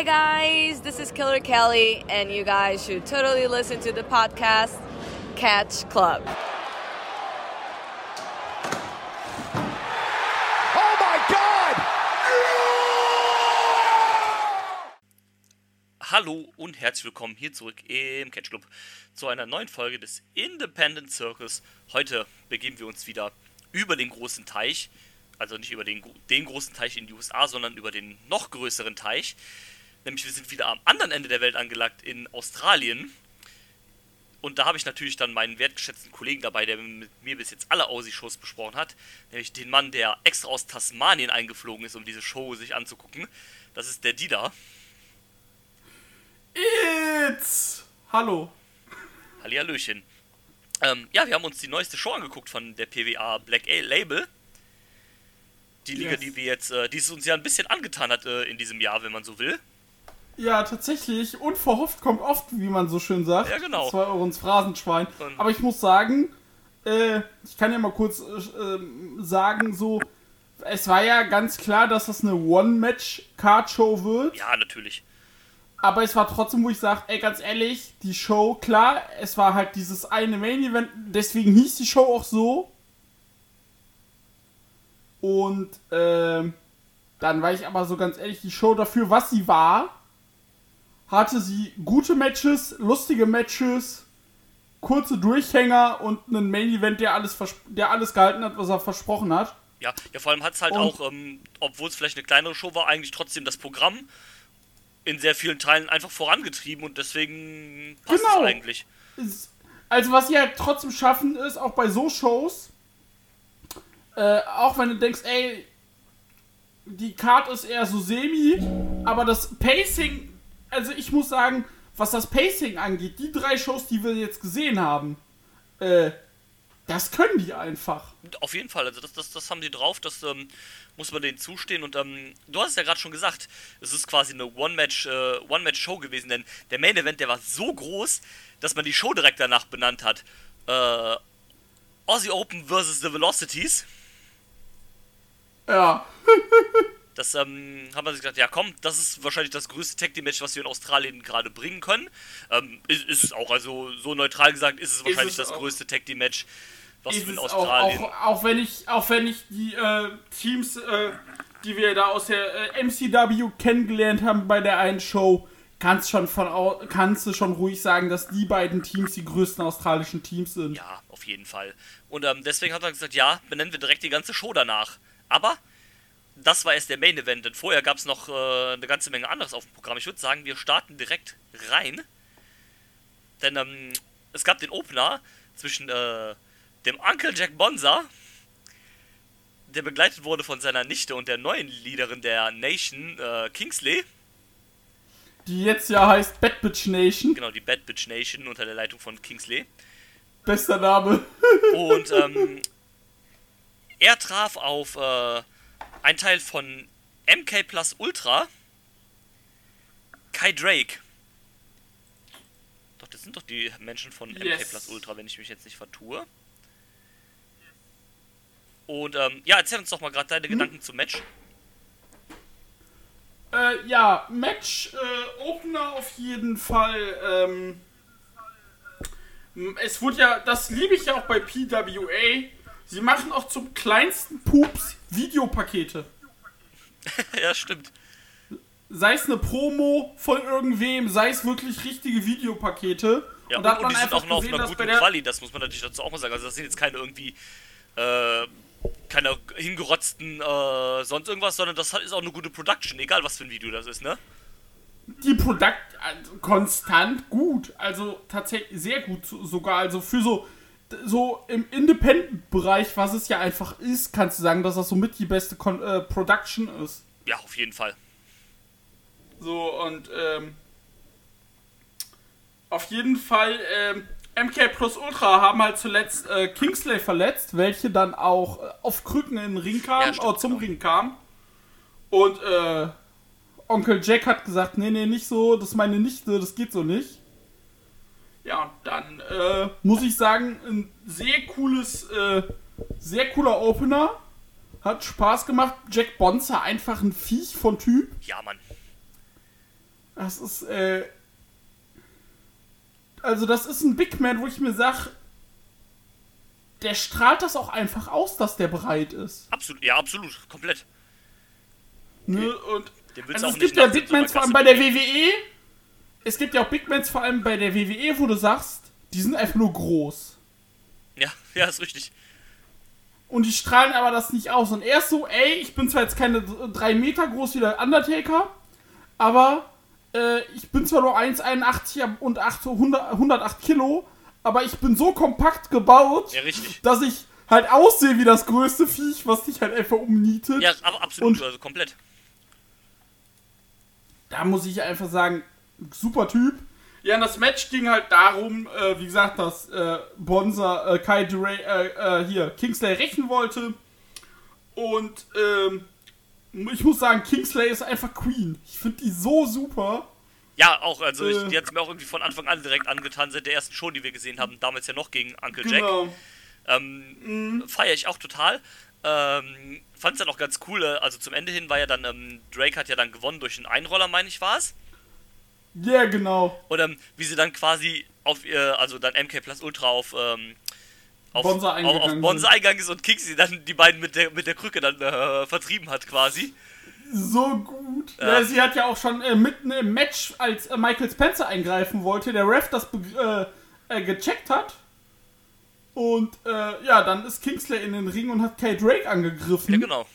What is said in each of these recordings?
Hi guys, this is Killer Kelly, and you guys should totally listen to the podcast Catch Club. Oh my God! Hallo und herzlich willkommen hier zurück im Catch Club zu einer neuen Folge des Independent Circus. Heute begeben wir uns wieder über den großen Teich, also nicht über den, den großen Teich in den USA, sondern über den noch größeren Teich. Nämlich wir sind wieder am anderen Ende der Welt angelagt in Australien. Und da habe ich natürlich dann meinen wertgeschätzten Kollegen dabei, der mit mir bis jetzt alle Aussie-Shows besprochen hat. Nämlich den Mann, der extra aus Tasmanien eingeflogen ist, um diese Show sich anzugucken. Das ist der Dida. It's! Hallo. Hallihallöchen. Ähm, ja, wir haben uns die neueste Show angeguckt von der PWA Black A Label. Die Liga, Yes. die wir jetzt, äh, die es uns ja ein bisschen angetan hat äh, in diesem Jahr, wenn man so will. Ja, tatsächlich. Unverhofft kommt oft, wie man so schön sagt. Ja, genau. Zwei Euro ins Phrasenschwein. Und- Aber ich muss sagen, äh, ich kann ja mal kurz äh, ähm, sagen, so, es war ja ganz klar, dass das eine One-Match-Card-Show wird. Ja, natürlich. Aber es war trotzdem, wo ich sage, ey, ganz ehrlich, die Show, klar, es war halt dieses eine Main-Event, deswegen hieß die Show auch so. Und ähm, dann war ich aber so ganz ehrlich, die Show dafür, was sie war, hatte sie gute Matches, lustige Matches, kurze Durchhänger und einen Main-Event, der alles, der alles gehalten hat, was er versprochen hat. Ja, ja vor allem hat es halt Und- auch, ähm, obwohl es vielleicht eine kleinere Show war, eigentlich trotzdem das Programm in sehr vielen Teilen einfach vorangetrieben und deswegen passt Genau. es eigentlich. also was sie halt trotzdem schaffen ist, auch bei so Shows, äh, auch wenn du denkst, ey, die Card ist eher so semi, aber das Pacing, also ich muss sagen, was das Pacing angeht, die drei Shows, die wir jetzt gesehen haben, äh, das können die einfach. Auf jeden Fall, also das, das, das haben die drauf, das ähm, muss man denen zustehen. Und ähm, du hast es ja gerade schon gesagt, es ist quasi eine äh, One-Match-Show gewesen, denn der Main-Event, der war so groß, dass man die Show direkt danach benannt hat. Äh, Aussie Open vs. The Velocities. Ja. Das ähm, haben wir sich gedacht, ja komm, das ist wahrscheinlich das größte Tag Team Match, was wir in Australien gerade bringen können. Ähm, ist, ist es auch, also so neutral gesagt, ist es wahrscheinlich es das auch. größte Tag Team Match, was ist wir in es auch, Australien. auch, auch wenn ich auch wenn ich die äh, Teams äh, die wir da aus der äh, MCW kennengelernt haben bei der einen Show kannst schon von kannst du schon ruhig sagen dass die beiden Teams die größten australischen Teams sind Ja, auf jeden Fall. Und ähm, deswegen hat man gesagt, ja, benennen wir direkt die ganze Show danach. Aber das war erst der Main Event, denn vorher gab es noch äh, eine ganze Menge anderes auf dem Programm. Ich würde sagen, wir starten direkt rein. Denn ähm, es gab den Opener zwischen äh, dem Uncle Jack Bonza, der begleitet wurde von seiner Nichte und der neuen Leaderin der Nation, äh, Kingsley. die jetzt ja heißt Bad Bitch Nation Genau, die Bad Bitch Nation unter der Leitung von Kingsley. bester Name Und ähm, er traf auf äh, ein Teil von MK Plus Ultra, Kai Drake. Doch, das sind doch die Menschen von MK Yes. Plus Ultra, wenn ich mich jetzt nicht vertue. Und ähm, ja, erzähl uns doch mal gerade deine Gedanken zum Match. äh, ja Match äh, Opener auf jeden Fall ähm, es wurde ja das liebe ich ja auch bei PWA sie machen auch zum kleinsten Pups Videopakete ja, stimmt. sei es eine Promo von irgendwem, sei es wirklich richtige Videopakete. Ja, und, und man die sind auch noch auf gesehen, einer dass bei guten Quali, das muss man natürlich dazu auch mal sagen. Also das sind jetzt keine irgendwie äh, keine hingerotzten äh, sonst irgendwas, sondern das ist auch eine gute Production, egal was für ein Video das ist, ne? Die Produkt also konstant gut, also tatsächlich sehr gut so- sogar, also für so so im Independent-Bereich, was es ja einfach ist, kannst du sagen, dass das somit die beste Kon äh, Production ist. Ja, auf jeden Fall. So, und ähm, auf jeden Fall, ähm, MK Plus Ultra haben halt zuletzt äh, Kingsley verletzt, welche dann auch äh, auf Krücken in den Ring kam, Ja, stimmt, äh, zum genau. Ring kam. Und äh, Onkel Jack hat gesagt, nee, nee, nicht so, das ist meine Nichte, das geht so nicht. Ja, und dann äh, muss ich sagen, ein sehr cooles, äh, sehr cooler Opener. Hat Spaß gemacht. Jack Bonzer einfach ein Viech von Typ. Ja, Mann. Das ist, äh. Also, das ist ein Big Man, wo ich mir sag, der strahlt das auch einfach aus, dass der bereit ist. Absolut, ja, absolut, komplett. Ne? Und Den willst also es nicht gibt ja Big Mans vor allem bei der WWE. Es gibt ja auch Big Mans vor allem bei der WWE, wo du sagst, die sind einfach nur groß. Ja, ja, ist richtig. Und die strahlen aber das nicht aus. Und er ist so, ey, ich bin zwar jetzt keine 3 Meter groß wie der Undertaker, aber äh, ich bin zwar nur 1,81 und 8, 100, 108 Kilo, aber ich bin so kompakt gebaut, Ja, dass ich halt aussehe wie das größte Viech, was dich halt einfach umnietet. Ja, aber absolut, Und- also komplett. da muss ich einfach sagen, super Typ. Ja, und das Match ging halt darum, äh, wie gesagt, dass äh, Bonza äh, Kai Duray, äh, äh, hier Kingsley rächen wollte. Und ähm, ich muss sagen, Kingsley ist einfach Queen. Ich finde die so super. Ja, auch, also ich, Äh. die hat mir auch irgendwie von Anfang an direkt angetan, seit der ersten Show, die wir gesehen haben, damals ja noch gegen Uncle Jack. Genau. Ähm, Feiere ich auch total. Ähm, Fand es dann auch ganz cool, also zum Ende hin war ja dann, ähm, Drake hat ja dann gewonnen durch einen Einroller, meine ich, war es. Ja, genau. Und ähm, wie sie dann quasi auf ihr, also dann MK Plus Ultra auf, ähm, auf Bonza auf, auf eingegangen Bonza eingegangen ist und Kixi dann die beiden mit der, mit der Krücke dann äh, vertrieben hat quasi. So gut. Ja. Ja. sie hat ja auch schon äh, mitten im Match, als äh, Michael Spencer eingreifen wollte, der Ref das äh, äh, gecheckt hat. Und äh, ja, dann ist Kingsley in den Ring und hat Kay Drake angegriffen. Ja, genau.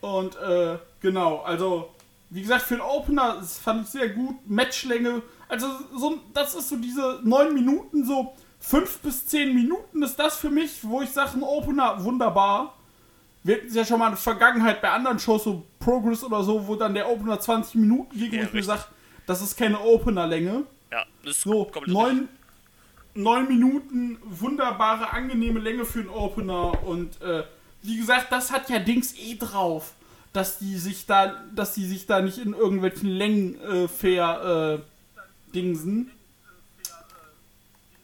Und äh, genau, also wie gesagt, für den Opener, das fand ich sehr gut. Matchlänge, also so, das ist so diese 9 Minuten, so 5 bis 10 Minuten ist das für mich, wo ich sage, ein Opener, wunderbar. Wir hatten es ja schon mal in der Vergangenheit bei anderen Shows, so Progress oder so, wo dann der Opener 20 Minuten ging Ja, und ich mir sage, das ist keine Openerlänge. Ja, das ist So, neun, neun Minuten, wunderbare, angenehme Länge für einen Opener. Und äh, wie gesagt, das hat ja Dings eh drauf, dass die sich da, dass die sich da nicht in irgendwelchen Längen äh, fair äh, dingsen.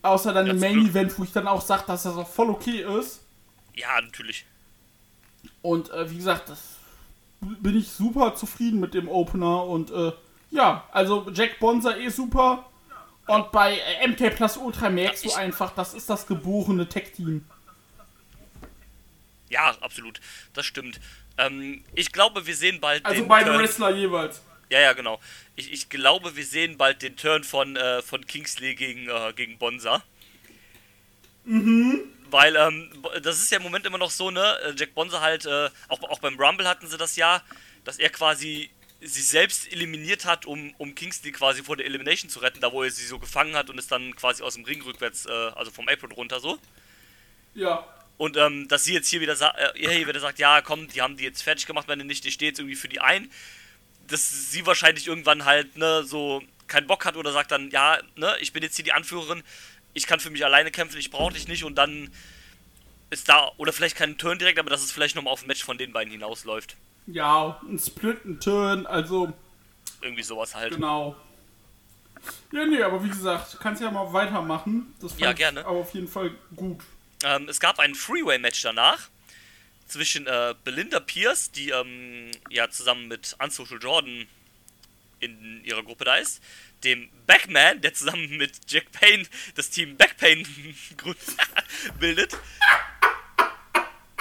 Außer dann Ja, im Main. Event, wo ich dann auch sage, dass das auch voll okay ist. Ja, natürlich. Und äh, wie gesagt, das bin ich super zufrieden mit dem Opener. Und äh, ja, also Jack Bonser eh super. Und bei äh, MK Plus Ultra merkst Ja, du einfach, das ist das geborene Tech-Team. Ja, absolut. Das stimmt. Ähm, ich glaube, wir sehen bald Also den beide Turn. Wrestler jeweils. Ja, ja, genau. Ich, ich glaube, wir sehen bald den Turn von, äh, von Kingsley gegen, äh, gegen Bonza. Mhm. Weil, ähm, das ist ja im Moment immer noch so, ne? äh, Jack Bonza halt, äh, auch, auch beim Rumble hatten sie das ja, dass er quasi sich selbst eliminiert hat, um, um Kingsley quasi vor der Elimination zu retten, da wo er sie so gefangen hat und ist dann quasi aus dem Ring rückwärts, äh, also vom Apron runter so. Ja. Und ähm, dass sie jetzt hier wieder, sa äh, hier wieder sagt, ja komm, die haben die jetzt fertig gemacht, meine nicht, ich stehe jetzt irgendwie für die ein. Dass sie wahrscheinlich irgendwann halt, ne, so keinen Bock hat oder sagt dann, ja, ne, ich bin jetzt hier die Anführerin, ich kann für mich alleine kämpfen, ich brauche dich nicht und dann ist da, oder vielleicht kein Turn direkt, aber dass es vielleicht nochmal auf ein Match von den beiden hinausläuft. Ja, ein Split, ein Turn, also Irgendwie sowas halt. genau. Ja, nee, aber wie gesagt, kannst ja mal weitermachen. Das fand Ja, ich gerne. aber auf jeden Fall gut. Ähm, es gab ein Freeway-Match danach zwischen äh, Belinda Pierce, die ähm, ja zusammen mit Unsocial Jordan in ihrer Gruppe da ist, dem Backman, der zusammen mit Jack Payne das Team Backpain bildet,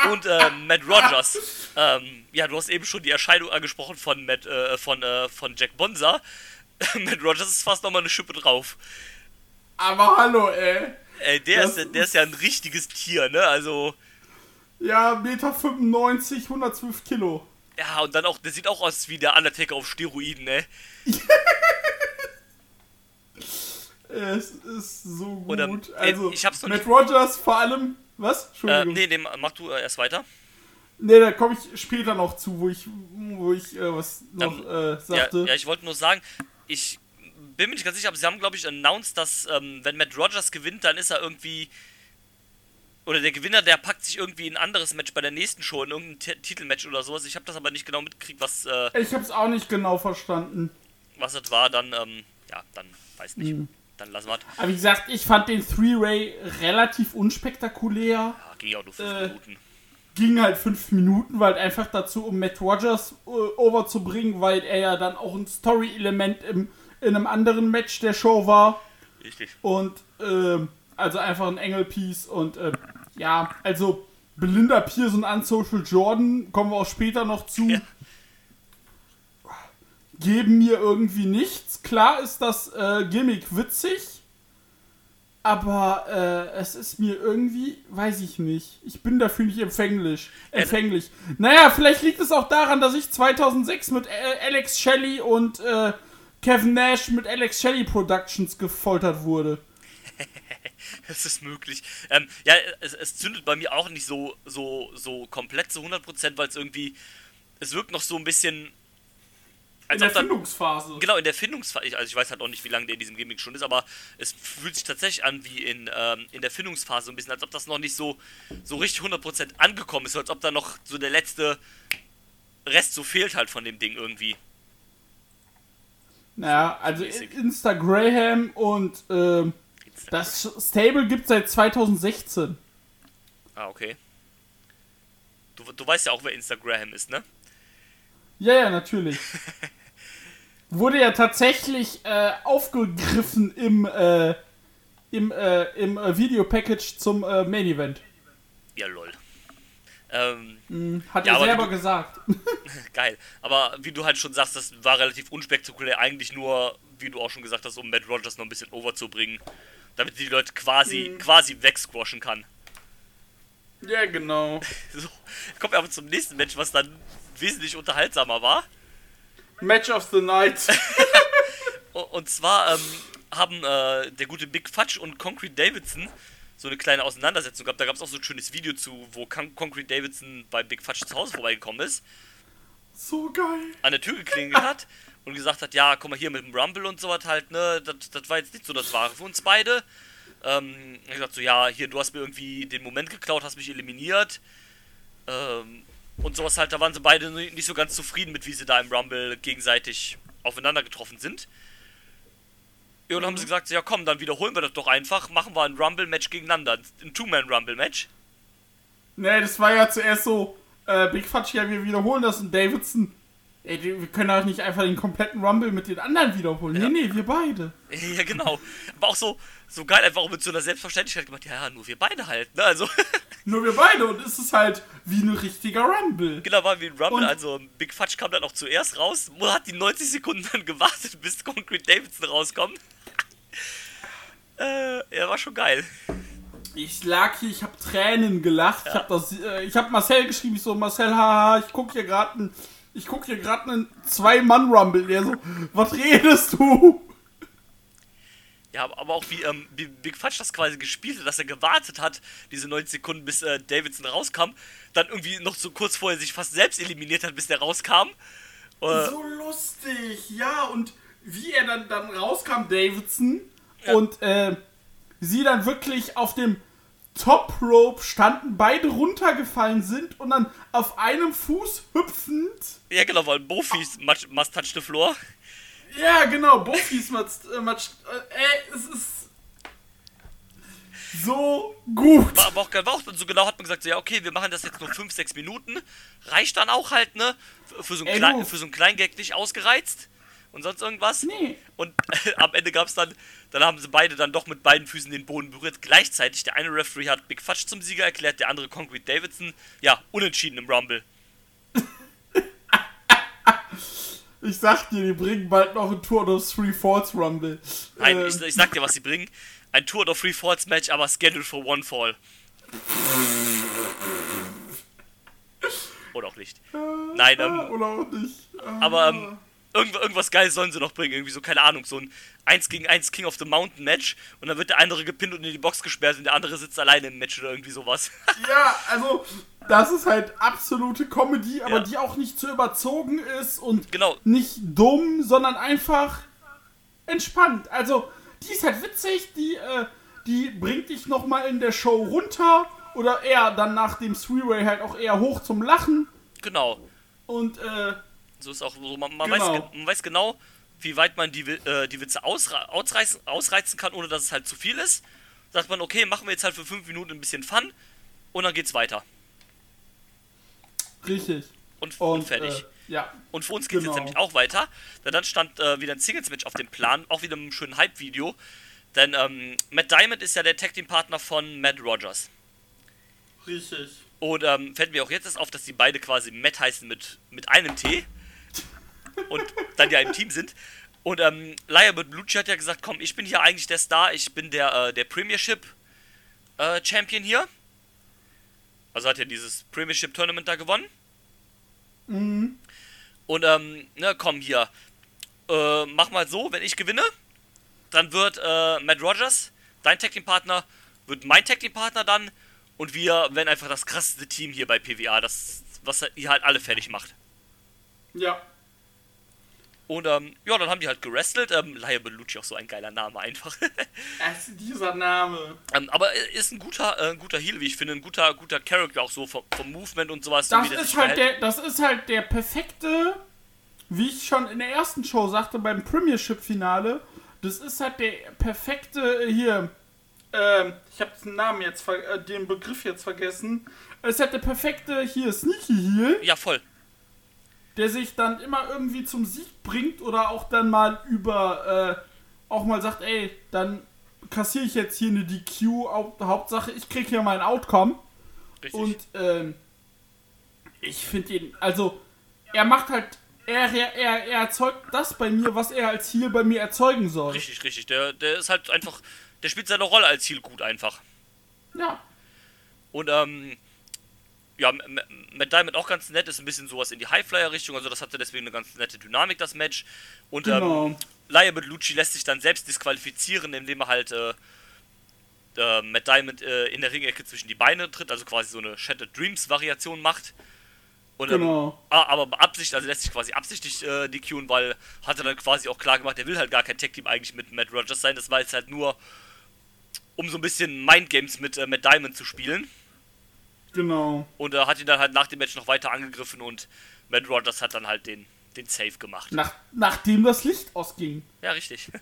und äh, Matt Rogers. Ähm, ja, du hast eben schon die Erscheinung angesprochen von Matt, äh, von, äh, von Jack Bonza. Matt Rogers ist fast nochmal eine Schippe drauf. Aber hallo, ey. Ey, der Das ist, ja- der ist ja ein richtiges Tier, ne? Also. Ja, Meter 95, 112 Kilo. Ja, und dann auch, der sieht auch aus wie der Undertaker auf Steroiden, ne? Es ist so gut. Oder, äh, also, ich hab's noch Matt nicht- Rogers vor allem. Was? Äh, Entschuldigung. nee, dem, mach du äh, erst weiter. Nee, da komme ich später noch zu, wo ich, wo ich äh, was noch Ähm, äh, Ja, sagte. ja, ich wollte nur sagen, ich bin mir nicht ganz sicher, aber sie haben, glaube ich, announced, dass, ähm, wenn Matt Rogers gewinnt, dann ist er irgendwie. Oder der Gewinner, der packt sich irgendwie in ein anderes Match bei der nächsten Show, in irgendein T Titelmatch oder sowas. Ich habe das aber nicht genau mitgekriegt, was, äh, Ich hab's auch nicht genau verstanden. was das war. Dann, ähm, ja, dann weiß nicht. Mhm. Dann lassen wir es. Aber wie gesagt, ich fand den Three-Way relativ unspektakulär. Ja, ging auch nur 5 Äh, Minuten. ging halt fünf Minuten, weil einfach dazu, um Matt Rogers äh, overzubringen, weil er ja dann auch ein Story-Element im, in einem anderen Match der Show war. Richtig. Und ähm, also einfach ein Engelpiece und äh, ja, also Belinda Pierce und Unsocial Jordan, kommen wir auch später noch zu, Ja. geben mir irgendwie nichts. Klar ist das äh, Gimmick witzig, aber äh, es ist mir irgendwie, weiß ich nicht. Ich bin dafür nicht empfänglich. Empfänglich. Naja, vielleicht liegt es auch daran, dass ich 2006 mit äh, Alex Shelley und äh, Kevin Nash mit Alex Shelley Productions gefoltert wurde. Es ist möglich. Ähm, ja, es, es zündet bei mir auch nicht so, so, so komplett zu 100%, weil es irgendwie. Es wirkt noch so ein bisschen. In der dann, Findungsphase. Genau, in der Findungsphase. Also, ich weiß halt auch nicht, wie lange der in diesem Gimmick schon ist, aber es fühlt sich tatsächlich an wie in, ähm, in der Findungsphase so ein bisschen, als ob das noch nicht so, so richtig 100% angekommen ist, als ob da noch so der letzte Rest so fehlt halt von dem Ding irgendwie. Ja, also. Insta Graham und ähm, das Stable gibt seit 2016. Ah, okay. Du, du weißt ja auch, wer Instagram ist, ne? Ja, ja, natürlich. Wurde ja tatsächlich äh, aufgegriffen im, äh, im, äh, im äh, Videopackage zum äh, Main Event. Ja, lol. Ähm, Hm, Hat Ja, er selber du- gesagt. geil. Aber wie du halt schon sagst, das war relativ unspektakulär. Eigentlich nur, wie du auch schon gesagt hast, um Matt Rogers noch ein bisschen overzubringen. Damit die Leute quasi, quasi wegsquashen kann. ja, genau. So, kommen wir aber zum nächsten Match, was dann wesentlich unterhaltsamer war. Match of the Night. Und zwar ähm, haben äh, der gute Big Fudge und Concrete Davidson so eine kleine Auseinandersetzung gehabt. Da gab es auch so ein schönes Video zu, wo Con Concrete Davidson bei Big Fudge zu Hause vorbeigekommen ist, so geil. an der Tür geklingelt hat und gesagt hat, ja, guck mal hier mit dem Rumble und sowas halt, ne, das, das war jetzt nicht so das Wahre für uns beide. Ähm, hat gesagt so, ja, hier, du hast mir irgendwie den Moment geklaut, hast mich eliminiert. Ähm, und sowas halt, da waren sie beide ni- nicht so ganz zufrieden mit, wie sie da im Rumble gegenseitig aufeinander getroffen sind. Ja, und dann haben sie gesagt, ja komm, dann wiederholen wir das doch einfach, machen wir ein Rumble-Match gegeneinander, ein Two-Man-Rumble-Match. Ne, das war ja zuerst so, äh, Big Fudge, ja, wir wiederholen das und Davidson. Ey, wir können auch nicht einfach den kompletten Rumble mit den anderen wiederholen. Ja. Nee, nee, wir beide. Ja, genau. Aber auch so, so geil, einfach auch mit so einer Selbstverständlichkeit gemacht, ja, ja, nur wir beide halt, ne, also... Nur wir beide und es ist halt wie ein richtiger Rumble. Genau, war wie ein Rumble, Und- also Big Fudge kam dann auch zuerst raus, hat die 90 Sekunden dann gewartet, bis Concrete Davidson rauskommt. Äh, ja, war schon geil. Ich lag hier, ich hab Tränen gelacht. Ich hab das, äh, ich hab Marcel geschrieben, ich so, Marcel, haha, ich guck hier gerade einen, ich guck hier gerade einen Zwei-Mann-Rumble. Der so, was redest du? Ja, aber aber auch wie ähm, wie Big Fudge das quasi gespielt hat, dass er gewartet hat, diese 90 Sekunden, bis äh, Davidson rauskam, dann irgendwie noch so kurz vorher sich fast selbst eliminiert hat, bis der rauskam. Äh, So lustig, ja, und wie er dann, dann rauskam, Davidson, und äh, sie dann wirklich auf dem Top Rope standen, beide runtergefallen sind und dann auf einem Fuß hüpfend. ja, genau, weil Bofies must, must touch the floor. Ja, genau, Buffys matzt, äh, matzt, äh, ey, es ist so gut. War aber auch, war auch so genau, hat man gesagt, so, ja, okay, wir machen das jetzt nur 5, 6 Minuten. Reicht dann auch halt, ne? Für- so einen, Ey, Klein, du. für so einen Kleingag nicht ausgereizt. Und sonst irgendwas. Nee. Und am Ende gab es dann, dann haben sie beide dann doch mit beiden Füßen den Boden berührt. Gleichzeitig, der eine Referee hat Big Fudge zum Sieger erklärt, der andere Concrete Davidson. Ja, unentschieden im Rumble. Ich sag dir, die bringen bald noch ein Tour of Three Falls Rumble. Nein, Ähm, ich, ich sag dir, was sie bringen. Ein Tour of Free Falls Match, aber scheduled for One Fall. Oder auch nicht. Nein, ähm, Oder auch nicht. Ah. Aber ähm, irgend, irgendwas Geiles sollen sie noch bringen. Irgendwie so, keine Ahnung, so ein 1 gegen 1 King of the Mountain Match. Und dann wird der andere gepinnt und in die Box gesperrt und der andere sitzt alleine im Match oder irgendwie sowas. Ja, also, das ist halt absolute Comedy, aber Ja. die auch nicht zu überzogen ist und Genau. nicht dumm, sondern einfach entspannt. Also, die ist halt witzig, die, äh, die bringt dich nochmal in der Show runter oder eher dann nach dem Three-Way halt auch eher hoch zum Lachen genau. und, äh, so ist auch so, man, man, genau. weiß, man weiß genau, wie weit man die, äh, die Witze ausre ausreizen, ausreizen kann, ohne dass es halt zu viel ist. Sagt man, okay, machen wir jetzt halt für fünf Minuten ein bisschen Fun und dann geht's weiter. Richtig. Und, und, und fertig. Äh, ja. Und für uns geht's genau. jetzt nämlich auch weiter. Denn dann stand äh, wieder ein Singles-Match auf dem Plan, auch wieder einem schönen Hype-Video. Denn ähm, Matt Diamond ist ja der Tag Team-Partner von Matt Rogers. Richtig. Und ähm, fällt mir auch jetzt erst auf, dass die beide quasi Matt heißen mit, mit einem T und dann ja im Team sind. Und ähm, Laia Belucci hat ja gesagt, komm, ich bin hier eigentlich der Star, ich bin der, äh, der Premiership äh, Champion hier. Also hat ja dieses Premiership Tournament da gewonnen. Mhm. Und ähm, ne, komm hier, äh, mach mal so, wenn ich gewinne, dann wird äh, Matt Rogers, dein Tag Team Partner, wird mein Tag Team Partner dann und wir werden einfach das krasseste Team hier bei PWA, das was ihr halt alle fertig macht. Ja. Und ähm, ja, dann haben die halt gerestelt. Ähm, Laia Bellucci auch so ein geiler Name einfach. das ist dieser Name. Ähm, aber ist ein guter, äh, ein guter Heal, wie ich finde, ein guter, guter Character auch so vom, vom Movement und sowas. Das, so, ist halt der, das ist halt der perfekte, wie ich schon in der ersten Show sagte, beim Premiership-Finale. Das ist halt der perfekte äh, hier. Ähm, ich habe den Namen jetzt, äh, den Begriff jetzt vergessen. Es hat der perfekte hier Sneaky Heal. Ja, voll der sich dann immer irgendwie zum Sieg bringt oder auch dann mal über, äh, auch mal sagt, ey, dann kassiere ich jetzt hier eine DQ, Hauptsache ich kriege hier mein Outcome. Richtig. Und ähm, ich finde ihn, also er macht halt, er, er, er erzeugt das bei mir, was er als Heal bei mir erzeugen soll. Richtig, richtig. Der, der ist halt einfach, der spielt seine Rolle als Heal gut einfach. Ja. Und ähm, ja, Matt Diamond auch ganz nett, ist ein bisschen sowas in die Highflyer-Richtung, also das hatte deswegen eine ganz nette Dynamik, das Match. Und ähm, genau. ähm, Laia Belucci lässt sich dann selbst disqualifizieren, indem er halt äh, äh, Matt Diamond äh, in der Ringecke zwischen die Beine tritt, also quasi so eine Shattered Dreams-Variation macht. Und, ähm, genau. Ähm, aber Absicht, also lässt sich quasi absichtlich äh, DQen, weil hat er dann quasi auch klar gemacht, er will halt gar kein Tech-Team eigentlich mit Matt Rogers sein. Das war jetzt halt nur, um so ein bisschen Mindgames mit äh, Matt Diamond zu spielen. Genau. Und er hat ihn dann halt nach dem Match noch weiter angegriffen und Matt Rogers hat dann halt den, den Save gemacht. Nach, nachdem das Licht ausging. Ja, richtig.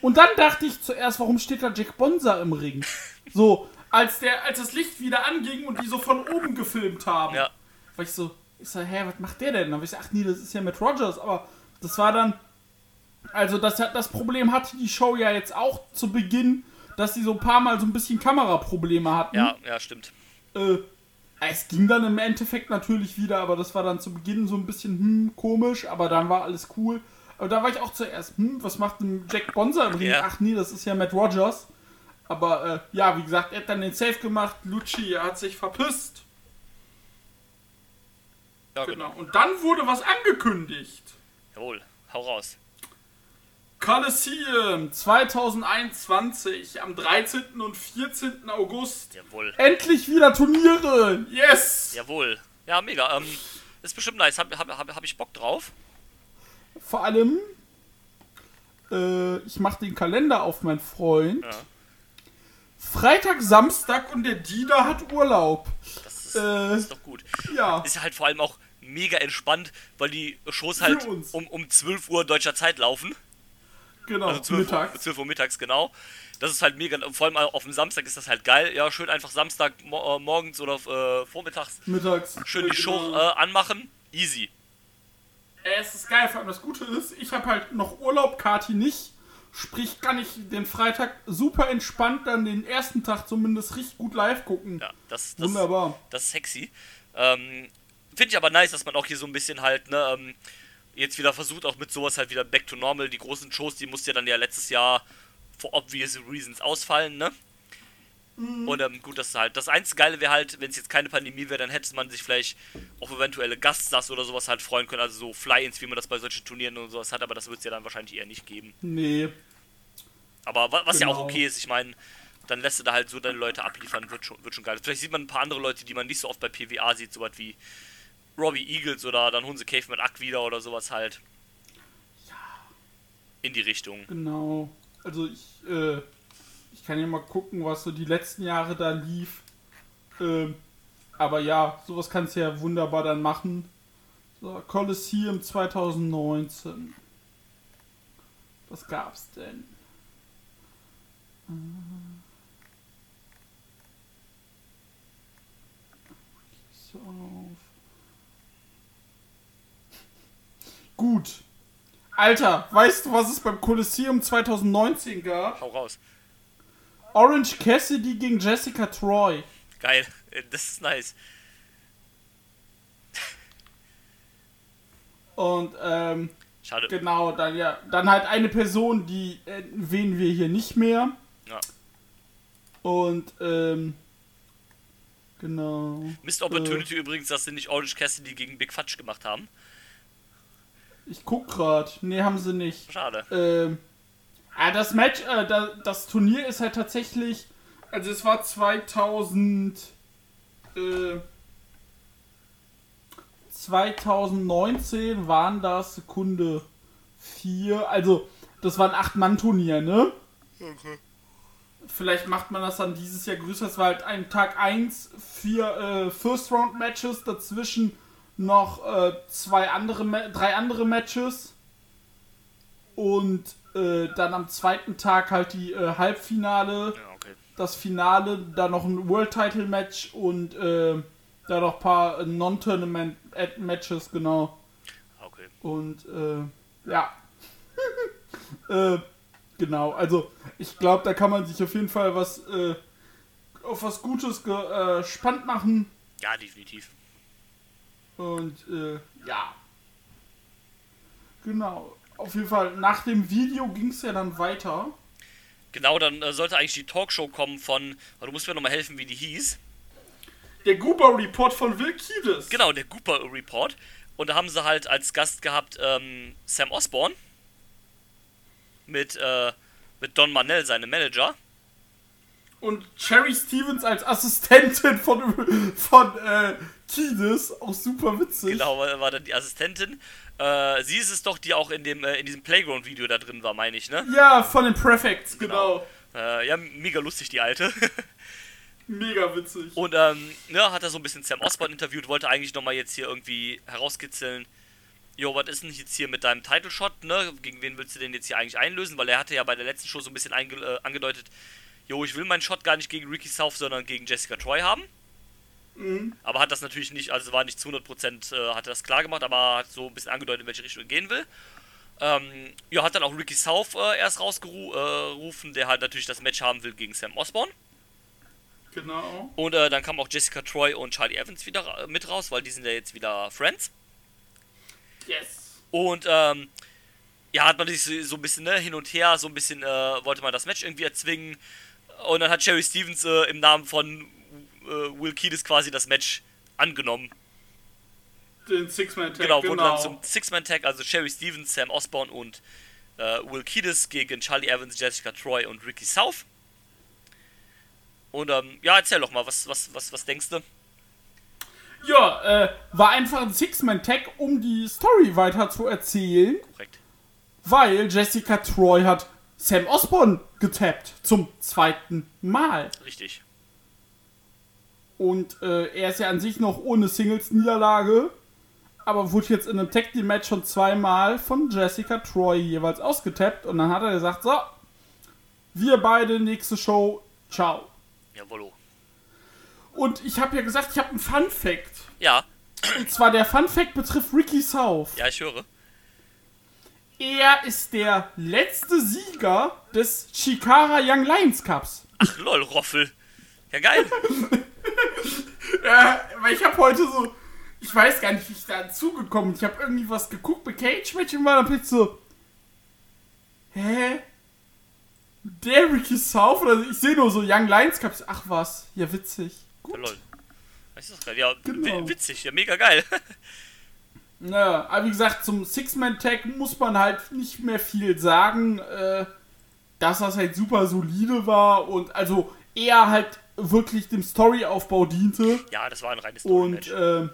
Und dann dachte ich zuerst, warum steht da Jack Bonser im Ring? So, als, der, als das Licht wieder anging und die so von oben gefilmt haben. Ja. War ich so, ich so, hä, was macht der denn? Dann habe ich so, ach nee, das ist ja Matt Rogers, aber das war dann. Also, das, das Problem hatte die Show ja jetzt auch zu Beginn, dass sie so ein paar Mal so ein bisschen Kameraprobleme hatten. Ja, ja, stimmt. Äh, es ging dann im Endeffekt natürlich wieder, aber das war dann zu Beginn so ein bisschen hm, komisch, aber dann war alles cool. Aber da war ich auch zuerst, hm, was macht denn Jack Bonser im Ring? Ja. Ach nee, das ist ja Matt Rogers. Aber äh, ja, wie gesagt, er hat dann den Safe gemacht, Lucci hat sich verpisst. Ja, genau. genau. Und dann wurde was angekündigt. Jawohl, hau raus. Colosseum 2021 am 13. und 14. August. Jawohl. Endlich wieder Turniere! Yes! Jawohl. Ja, mega. Ähm, ist bestimmt nice. Habe hab, hab, hab ich Bock drauf. Vor allem, äh, ich mache den Kalender auf, mein Freund. Ja. Freitag, Samstag und der Diener hat Urlaub. Das ist, äh, das ist doch gut. Ja. Ist halt vor allem auch mega entspannt, weil die Shows halt um, um 12 Uhr deutscher Zeit laufen. Genau, also 12 mittags. Uhr, 12 Uhr mittags, genau. Das ist halt mega, vor allem auf dem Samstag ist das halt geil. Ja, schön einfach Samstag mo äh, morgens oder äh, vormittags. Mittags. Schön die genau. Show äh, anmachen. Easy. Äh, es ist geil, vor allem das Gute ist, ich habe halt noch Urlaub, Kati nicht. Sprich, kann ich den Freitag super entspannt dann den ersten Tag zumindest richtig gut live gucken. Ja, das, das, Wunderbar. Das ist sexy. Ähm, Finde ich aber nice, dass man auch hier so ein bisschen halt, ne, ähm, jetzt wieder versucht, auch mit sowas halt wieder back to normal. Die großen Shows, die musste ja dann ja letztes Jahr for obvious reasons ausfallen, ne? Mhm. Und ähm, gut, das ist halt. Das einzige Geile wäre halt, wenn es jetzt keine Pandemie wäre, dann hätte man sich vielleicht auf eventuelle Gaststars oder sowas halt freuen können. Also so Fly-Ins, wie man das bei solchen Turnieren und sowas hat, aber das wird es ja dann wahrscheinlich eher nicht geben. Nee. Aber was genau. ja auch genau. okay ist, ich meine, dann lässt du da halt so deine Leute abliefern, wird schon, wird schon geil. Vielleicht sieht man ein paar andere Leute, die man nicht so oft bei PWA sieht, sowas wie Robbie Eagles oder dann Hunse Caveman Ack wieder oder sowas halt. Ja. In die Richtung. Genau. Also ich, äh, ich kann ja mal gucken, was so die letzten Jahre da lief. Ähm, aber ja, sowas kannst du ja wunderbar dann machen. So, Colosseum 2019. Was gab's denn? Äh. So. Gut. Alter, weißt du, was es beim Kolosseum 2019 gab? Hau raus. Orange Cassidy gegen Jessica Troy. Geil. Äh, Das ist nice. Und ähm, Schade. genau, dann ja, dann halt eine Person, die erwähnen wir hier nicht mehr. Ja. Und ähm, genau. Mist Opportunity übrigens, dass sie nicht Orange Cassidy gegen Big Fudge gemacht haben. Ich guck grad. Nee, haben sie nicht. Schade. Ähm, ah, das Match, äh, da, das Turnier ist halt tatsächlich, also es war 2000, äh, 2019 waren das Sekunde 4, also das war ein 8-Mann-Turnier, ne? Vielleicht macht man das dann dieses Jahr größer. Es war halt ein Tag 1, vier äh, First-Round-Matches, dazwischen noch äh, zwei andere, drei andere Matches. Und äh, dann am zweiten Tag halt die äh, Halbfinale, Ja, okay. das Finale, dann noch ein World Title Match und äh, dann noch ein paar Non-Tournament Matches, genau. Okay. Und äh, ja. äh, genau, also ich glaube, da kann man sich auf jeden Fall was äh, auf was Gutes ge- gespannt machen. Ja, definitiv. Und äh, ja. Genau. Auf jeden Fall, nach dem Video ging es ja dann weiter. Genau, dann äh, sollte eigentlich die Talkshow kommen von. Du musst mir nochmal helfen, wie die hieß. Der Goober Report von Will Kiedis. Genau, der Cooper Report. Und da haben sie halt als Gast gehabt ähm, Sam Osborne. Mit, äh, mit Don Manell, seinem Manager. Und Cherry Stevens als Assistentin von, von äh, Kiedis. Auch super witzig. Genau, war, dann die Assistentin. Äh, sie ist es doch, die auch in dem äh, in diesem Playground-Video da drin war, meine ich, ne? Ja, von den Prefects, genau. Äh, ja, mega lustig, die alte. Mega witzig. Und ähm, ne, hat er so ein bisschen Sam Osborne interviewt, wollte eigentlich nochmal jetzt hier irgendwie herauskitzeln. Jo, was ist denn jetzt hier mit deinem Title Shot, ne? Gegen wen willst du den jetzt hier eigentlich einlösen? Weil er hatte ja bei der letzten Show so ein bisschen äh, angedeutet, jo, ich will meinen Shot gar nicht gegen Ricky South, sondern gegen Jessica Troy haben. Aber hat das natürlich nicht, also war nicht zu 100% äh, hat er das klar gemacht, aber hat so ein bisschen angedeutet, in welche Richtung er gehen will. Ähm, ja, hat dann auch Ricky South äh, erst rausgerufen, der halt natürlich das Match haben will gegen Sam Osborne. Genau. Und äh, dann kamen auch Jessica Troy und Charlie Evans wieder mit raus, weil die sind ja jetzt wieder Friends. Yes. Und ähm, ja, hat man sich so- so ein bisschen ne, hin und her, so ein bisschen äh, wollte man das Match irgendwie erzwingen. Und dann hat Sherry Stevens äh, im Namen von äh, Will Kiedis quasi das Match angenommen. Den Six-Man-Tag, Genau, genau. wurde dann zum Six-Man-Tag, also Sherry Stevens, Sam Osborne und äh, Will Kiedis gegen Charlie Evans, Jessica Troy und Ricky South. Und ähm, ja, erzähl doch mal, was, was, was, was denkst du? Ja, äh, war einfach ein Six-Man-Tag, um die Story weiter zu erzählen, Korrekt. weil Jessica Troy hat Sam Osborne getappt zum zweiten Mal. Richtig. Und äh, er ist ja an sich noch ohne Singles-Niederlage, aber wurde jetzt in einem Tag Team Match schon zweimal von Jessica Troy jeweils ausgetappt und dann hat er gesagt, so, wir beide nächste Show, ciao. Jawollo. Und ich habe ja gesagt, ich habe einen Fun Fact. Ja, Und zwar der Fun Fact betrifft Ricky South. ja, ich höre. Er ist der letzte Sieger des Chikara Young Lions Cups. Ach lol, Roffel. Ja, geil. Ja, weil ich habe heute so, ich weiß gar nicht, wie ich da dazugekommen bin. Ich habe irgendwie was geguckt bei Cage Match und war dann plötzlich so, hä? Der Ricky South? Oder ich sehe nur so Young Lions Cups. Ach was, ja witzig. Ja, Gut. lol. Was ist das gerade? Ja, Genau. wi- witzig, ja, mega geil. Ja, aber wie gesagt, zum Six-Man-Tag muss man halt nicht mehr viel sagen, äh, dass das halt super solide war und also eher halt wirklich dem Storyaufbau diente ja, das war ein reines und Story-Match. äh,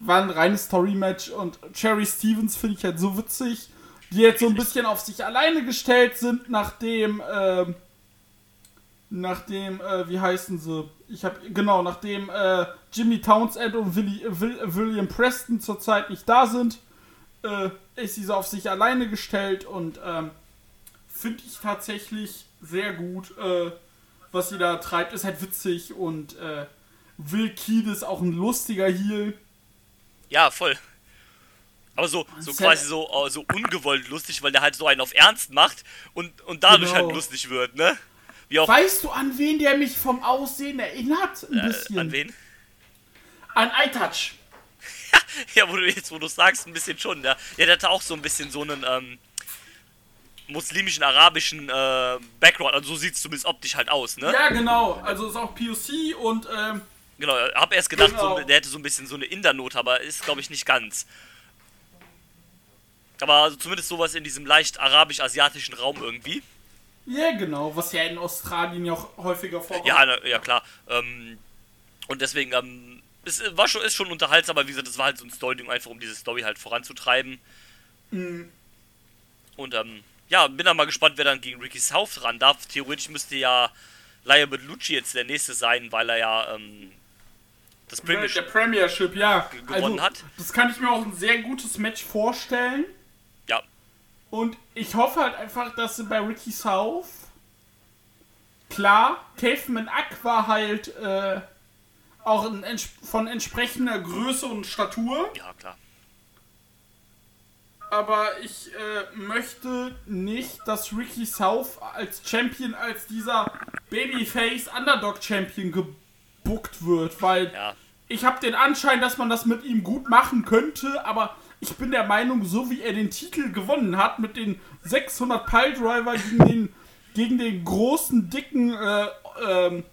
war ein reines Story-Match und Cherry Stevens finde ich halt so witzig, die jetzt so ein bisschen auf sich alleine gestellt sind, nachdem, ähm, nachdem, äh, wie heißen sie? Ich habe genau, nachdem äh, Jimmy Townsend und Willi, Will, William Preston zurzeit nicht da sind, äh, ist sie so auf sich alleine gestellt und ähm, finde ich tatsächlich sehr gut, äh, was sie da treibt, ist halt witzig und äh, Will Kiedis auch ein lustiger Heel. ja, voll. Aber so, so quasi so, äh, so ungewollt lustig, weil der halt so einen auf Ernst macht und, und dadurch Genau. halt lustig wird, ne? Wie auch Weißt du, an wen der mich vom Aussehen erinnert? Ein bisschen. äh, an wen? An iTouch. Ja, wo du jetzt, wo du sagst, ein bisschen schon, ja. Ja, der hatte auch so ein bisschen so einen ähm, muslimischen, arabischen äh, Background. Also so sieht es zumindest optisch halt aus, ne? Ja, genau. Also ist auch POC und ähm, Genau, hab erst gedacht, Genau. so, der hätte so ein bisschen so eine Inder-Note, aber ist, glaube ich, nicht ganz. Aber also zumindest sowas in diesem leicht arabisch-asiatischen Raum irgendwie. Ja, genau. Was ja in Australien ja auch häufiger vorkommt. Ja, ja klar. Ähm, und deswegen, ähm, es war schon, ist schon unterhaltsam, aber wie gesagt, das war halt so ein Story-Ding, einfach um diese Story halt voranzutreiben. Mhm. Und ähm, ja, bin dann mal gespannt, wer dann gegen Ricky South ran darf. Theoretisch müsste ja Laia Bellucci jetzt der nächste sein, weil er ja ähm, das Der Premiership. Premiership, ja. gewonnen also, hat. Das kann ich mir auch ein sehr gutes Match vorstellen. Und ich hoffe halt einfach, dass sie bei Ricky South. Klar, Caveman Ack war halt äh, auch ents von entsprechender Größe und Statur. ja, klar. Aber ich äh, möchte nicht, dass Ricky South als Champion, als dieser Babyface Underdog Champion gebuckt wird, weil Ja, ich habe den Anschein, dass man das mit ihm gut machen könnte, aber ich bin der Meinung, so wie er den Titel gewonnen hat, mit den 600 Piledriver gegen den, gegen den großen, dicken äh, ähm,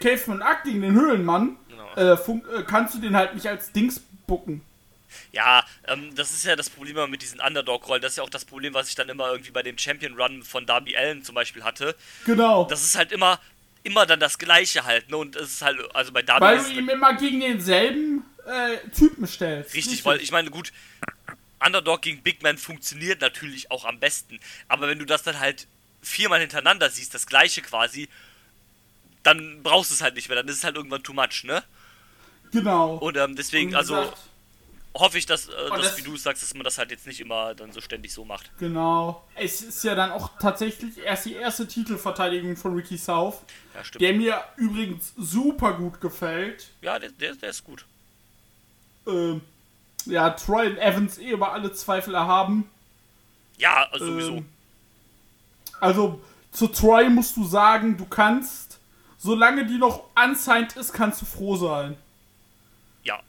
Caveman Ack, gegen den Höhlenmann, Genau. äh, äh, kannst du den halt nicht als Dings bucken. Ja, ähm, das ist ja das Problem immer mit diesen Underdog-Rollen. Das ist ja auch das Problem, was ich dann immer irgendwie bei dem Champion-Run von Darby Allen zum Beispiel hatte. Genau. Das ist halt immer, immer dann das Gleiche halt, ne? Und es ist halt, also bei Darby weil du ihm immer gegen denselben äh, Typen stellst. richtig, weil ich meine, gut, Underdog gegen Big Man funktioniert natürlich auch am besten. Aber wenn du das dann halt viermal hintereinander siehst, das Gleiche quasi, dann brauchst du es halt nicht mehr. Dann ist es halt irgendwann too much, ne? Genau. Und ähm, deswegen, Und also gesagt, hoffe ich, dass, äh, dass, das- wie du sagst, dass man das halt jetzt nicht immer dann so ständig so macht. Genau. Es ist ja dann auch tatsächlich erst die erste Titelverteidigung von Ricky South, Ja, stimmt. der mir übrigens super gut gefällt. Ja, der, der, der ist gut. Ähm, ja, Troy und Evans eh über alle Zweifel erhaben. Ja, also sowieso. Ähm, also zu Troy musst du sagen, du kannst, solange die noch unsigned ist, kannst du froh sein. Ja,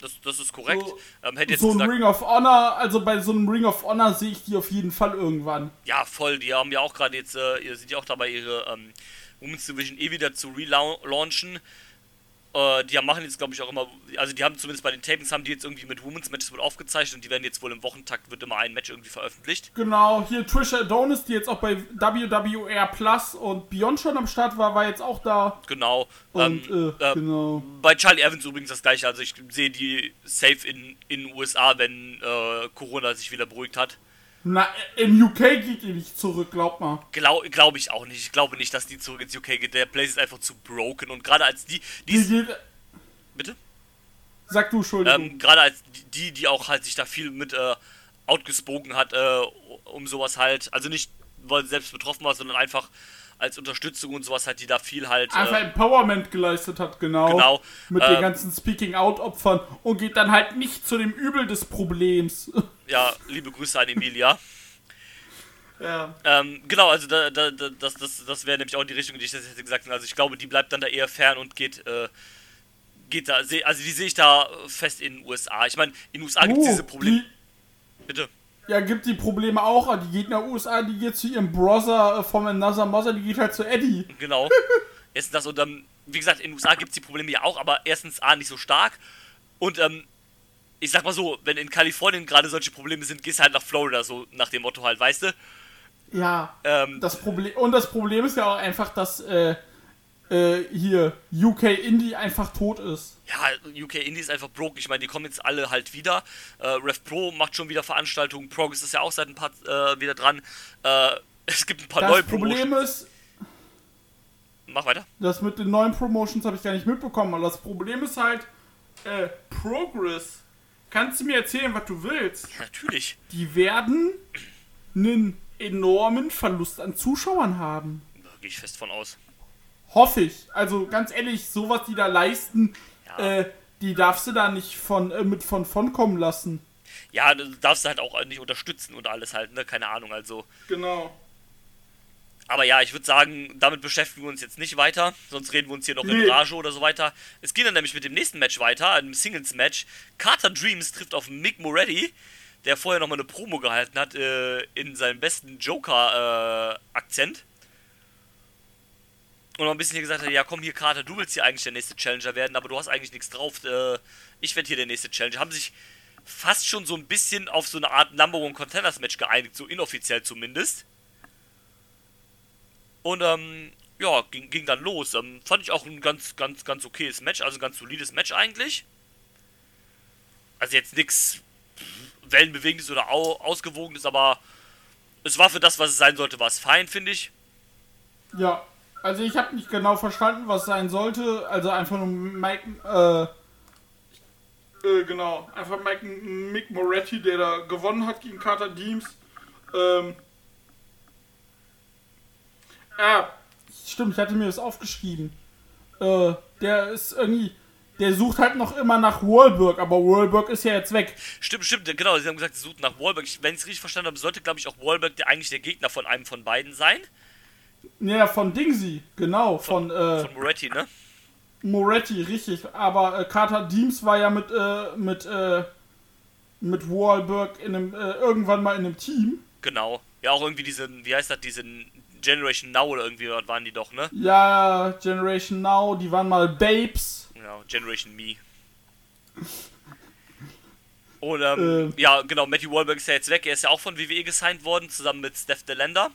das, das ist korrekt. So- ähm, hätte jetzt So ein gesagt, Ring of Honor, also bei so einem Ring of Honor sehe ich die auf jeden Fall irgendwann. ja, voll. Die haben ja auch gerade jetzt, äh, ihr sind ja auch dabei, ihre ähm, Women's Division eh wieder zu relaunchen. Äh, die machen jetzt, glaube ich, auch immer, also die haben zumindest bei den Tapings, haben die jetzt irgendwie mit Women's Matches wohl aufgezeichnet und die werden jetzt wohl im Wochentakt, wird immer ein Match irgendwie veröffentlicht. Genau, hier Trisha Adonis, die jetzt auch bei WWR Plus und Beyond schon am Start war, war jetzt auch da. Genau. Und, ähm, äh, äh, genau. Bei Charlie Evans übrigens das gleiche. Also ich sehe die safe in in den USA, wenn äh, Corona sich wieder beruhigt hat. Na, in UK geht die nicht zurück, glaub mal. Glaube glaub ich auch nicht. Ich glaube nicht, dass die zurück ins UK geht. Der Place ist einfach zu broken. Und gerade als die. die Die geht, bitte? sag du, Entschuldigung. Ähm, gerade als die, die auch halt sich da viel mit äh, outgespoken hat, äh, um sowas halt. Also nicht, weil sie selbst betroffen war, sondern einfach als Unterstützung und sowas halt, die da viel halt. Einfach Äh, Empowerment geleistet hat, genau. Genau, Mit ähm, den ganzen Speaking-Out-Opfern und geht dann halt nicht zu dem Übel des Problems. ja, liebe Grüße an Emilia. ja. Ähm, genau, also da, da, da, das, das, das wäre nämlich auch die Richtung, die ich das hätte gesagt. Also ich glaube, die bleibt dann da eher fern und geht, äh, geht da, also die sehe ich da fest in den USA. Ich meine, in den USA gibt es Oh, diese Probleme. Bitte. Ja, gibt die Probleme auch. aber Die geht nach USA, die geht zu ihrem Brother äh, vom Another Mother, die geht halt zu Eddie. Genau. Erstens das und dann, wie gesagt, in den USA gibt es die Probleme ja auch, aber erstens A nicht so stark. Und ähm, ich sag mal so, wenn in Kalifornien gerade solche Probleme sind, gehst du halt nach Florida, so nach dem Motto halt, weißt du? Ja. Ähm, Das Problem, und das Problem ist ja auch einfach, dass äh, äh, hier UK Indie einfach tot ist. ja, UK Indie ist einfach broke. Ich meine, die kommen jetzt alle halt wieder. Äh, Rev Pro macht schon wieder Veranstaltungen. Progress ist ja auch seit ein paar äh, wieder dran. Äh, es gibt ein paar neue Das Problem Promotions. ist, Mach weiter. das mit den neuen Promotions habe ich gar nicht mitbekommen, aber das Problem ist halt, äh, Progress. Kannst du mir erzählen, was du willst? Ja, natürlich. Die werden einen enormen Verlust an Zuschauern haben. Da gehe ich fest von aus. Hoffe ich. Also ganz ehrlich, sowas, die da leisten, Ja. äh, die darfst du da nicht von, äh, mit von von kommen lassen. Ja, du darfst halt auch nicht unterstützen und alles halt, ne? Keine Ahnung, also. Genau. Aber ja, ich würde sagen, damit beschäftigen wir uns jetzt nicht weiter, sonst reden wir uns hier noch in Nee. Rage oder so weiter. Es ging dann nämlich mit dem nächsten Match weiter, einem Singles-Match. Carter Dreams trifft auf Mick Moretti, der vorher nochmal eine Promo gehalten hat, äh, in seinem besten Joker-Akzent. Und noch ein bisschen hier gesagt hat, ja komm hier Carter, du willst hier eigentlich der nächste Challenger werden, aber du hast eigentlich nichts drauf, äh, ich werde hier der nächste Challenger. Haben sich fast schon so ein bisschen auf so eine Art Number One Contenders Match geeinigt, so inoffiziell zumindest. Und ähm, ja, ging, ging dann los. Ähm, fand ich auch ein ganz, ganz, ganz okayes Match, also ein ganz solides Match eigentlich. Also jetzt nichts wellenbewegendes oder au ausgewogenes, aber es war für das, was es sein sollte, war es fein, finde ich. Ja, also ich habe nicht genau verstanden, was sein sollte. Also einfach nur Mike, äh, äh, genau, einfach Mike, Mick Moretti, der da gewonnen hat gegen Carter Deems. Ähm, ja, stimmt, ich hatte mir das aufgeschrieben. Äh, der ist irgendwie, der sucht halt noch immer nach Wahlberg, aber Wahlberg ist ja jetzt weg. Stimmt, stimmt, genau. Sie haben gesagt, sie suchen nach Wahlberg. Wenn ich es richtig verstanden habe, sollte, glaube ich, auch Wahlberg der eigentlich der Gegner von einem von beiden sein. Ja, von Dingsy, genau, von, äh, Von Moretti, ne? Moretti, richtig. Aber äh, Carter Deems war ja mit, äh, mit, äh, mit Wahlberg in einem, äh, irgendwann mal in einem Team. Genau. Ja, auch irgendwie diesen, wie heißt das, diesen Generation Now oder irgendwie waren die doch, ne? Ja, Generation Now, die waren mal Babes. Genau, Generation Me. Und ähm, Äh. ja, genau, Matthew Wahlberg ist ja jetzt weg. Er ist ja auch von WWE gesigned worden, zusammen mit Steph DeLander.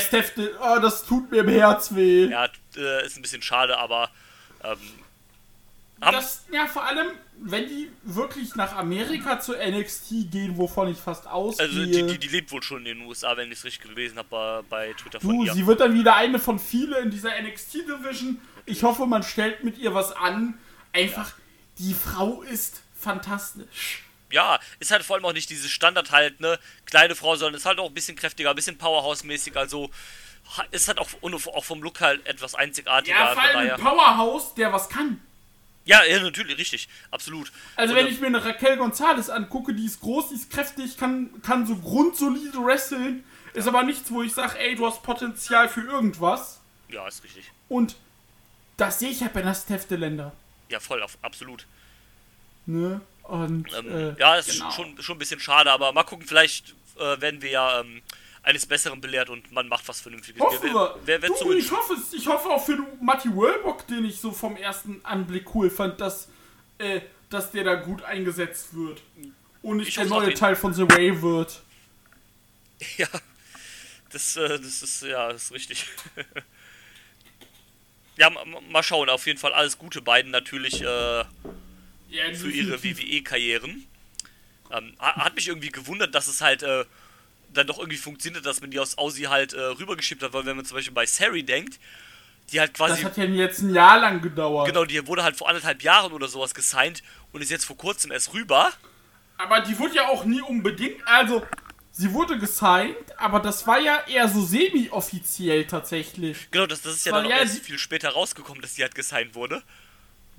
Steph, De- oh, das tut mir im Herz weh. Ja, äh, ist ein bisschen schade, aber ähm, Das, ja, vor allem, wenn die wirklich nach Amerika zu NXT gehen, wovon ich fast ausgehe. also die, die, die lebt wohl schon in den USA, wenn ich es richtig gelesen habe bei, bei Twitter von Du, ihr. sie wird dann wieder eine von vielen in dieser NXT-Division. Ich hoffe, man stellt mit ihr was an. Einfach, die Frau ist fantastisch. Ja, ist halt vor allem auch nicht dieses Standard halt, ne, kleine Frau, sondern ist halt auch ein bisschen kräftiger, ein bisschen Powerhouse-mäßig, also ist halt auch, auch vom Look halt etwas einzigartiger. Ja, vor allem ein Powerhouse, der was kann. ja, ja, natürlich, richtig, absolut. Also Und, wenn ich mir eine Raquel Gonzalez angucke, die ist groß, die ist kräftig, kann, kann so grundsolide wresteln, ist aber nichts, wo ich sage, ey, du hast Potenzial für irgendwas. Ja, ist richtig. Und das sehe ich ja bei Steph Länder. Ja, voll, auf, absolut. Ne? Und, Ähm, äh, ja, ist genau. schon, schon ein bisschen schade, aber mal gucken, vielleicht äh, werden wir ja ähm, eines Besseren belehrt und man macht was Vernünftiges. Hoffen wir. wer, wer du, ich hoffe es. Ich hoffe auch für Matti Wellbock, den ich so vom ersten Anblick cool fand, dass, äh, dass der da gut eingesetzt wird. Und nicht Ich der neue Teil von The Way wird. Ja, das, äh, das ist, ja, das ist richtig. ja, ma- ma- mal schauen, auf jeden Fall alles Gute beiden natürlich äh, Ja, für ihre. WWE-Karrieren. Ähm, ha- hat mich irgendwie gewundert, dass es halt äh, dann doch irgendwie funktioniert, dass man die aus Aussie halt äh, rübergeschickt hat, weil wenn man zum Beispiel bei Sari denkt, die halt quasi Das hat ja jetzt ein Jahr lang gedauert. Genau, die wurde halt vor anderthalb Jahren oder sowas gesigned und ist jetzt vor kurzem erst rüber. Aber die wurde ja auch nie unbedingt. Also, sie wurde gesigned, aber das war ja eher so semi-offiziell tatsächlich. Genau, das, das ist ja dann auch ja, erst viel später rausgekommen, dass die halt gesigned wurde.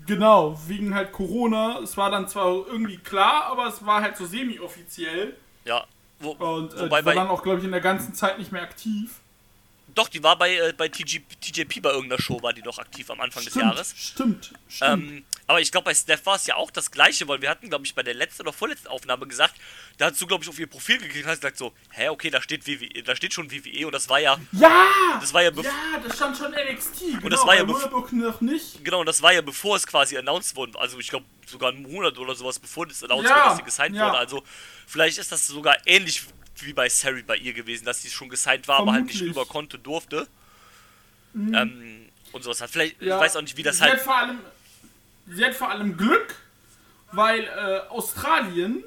Genau, wegen halt Corona. Es war dann zwar irgendwie klar, aber es war halt so semi-offiziell. Ja. Wo, Und äh, wobei die war dann auch, glaube ich, in der ganzen Zeit nicht mehr aktiv. doch, die war bei, äh, bei TG, TJP bei irgendeiner Show, war die noch aktiv am Anfang des Stimmt, Jahres. stimmt, stimmt. Ähm, aber ich glaube, bei Steph war es ja auch das gleiche, weil wir hatten, glaube ich, bei der letzten oder vorletzten Aufnahme gesagt, da hast du, glaube ich, auf ihr Profil geklickt und hast gesagt so, hä, okay, da steht WWE, da steht schon WWE und das war ja, ja! das war ja, Ja, das stand schon NXT. Genau, das war ja noch nicht. genau, und das war ja bevor es quasi announced wurde, also ich glaube sogar einen Monat oder sowas, bevor das announced Ja, wurde, dass sie gesigned ja. wurde, also vielleicht ist das sogar ähnlich wie bei Sari bei ihr gewesen, dass sie schon gesigned war, aber halt nicht Vermutlich. Mhm. rüber konnte, durfte. Ähm, und sowas hat. Vielleicht, Ja, ich weiß auch nicht, wie das sie halt. Hat vor allem, sie hat vor allem Glück, weil äh, Australien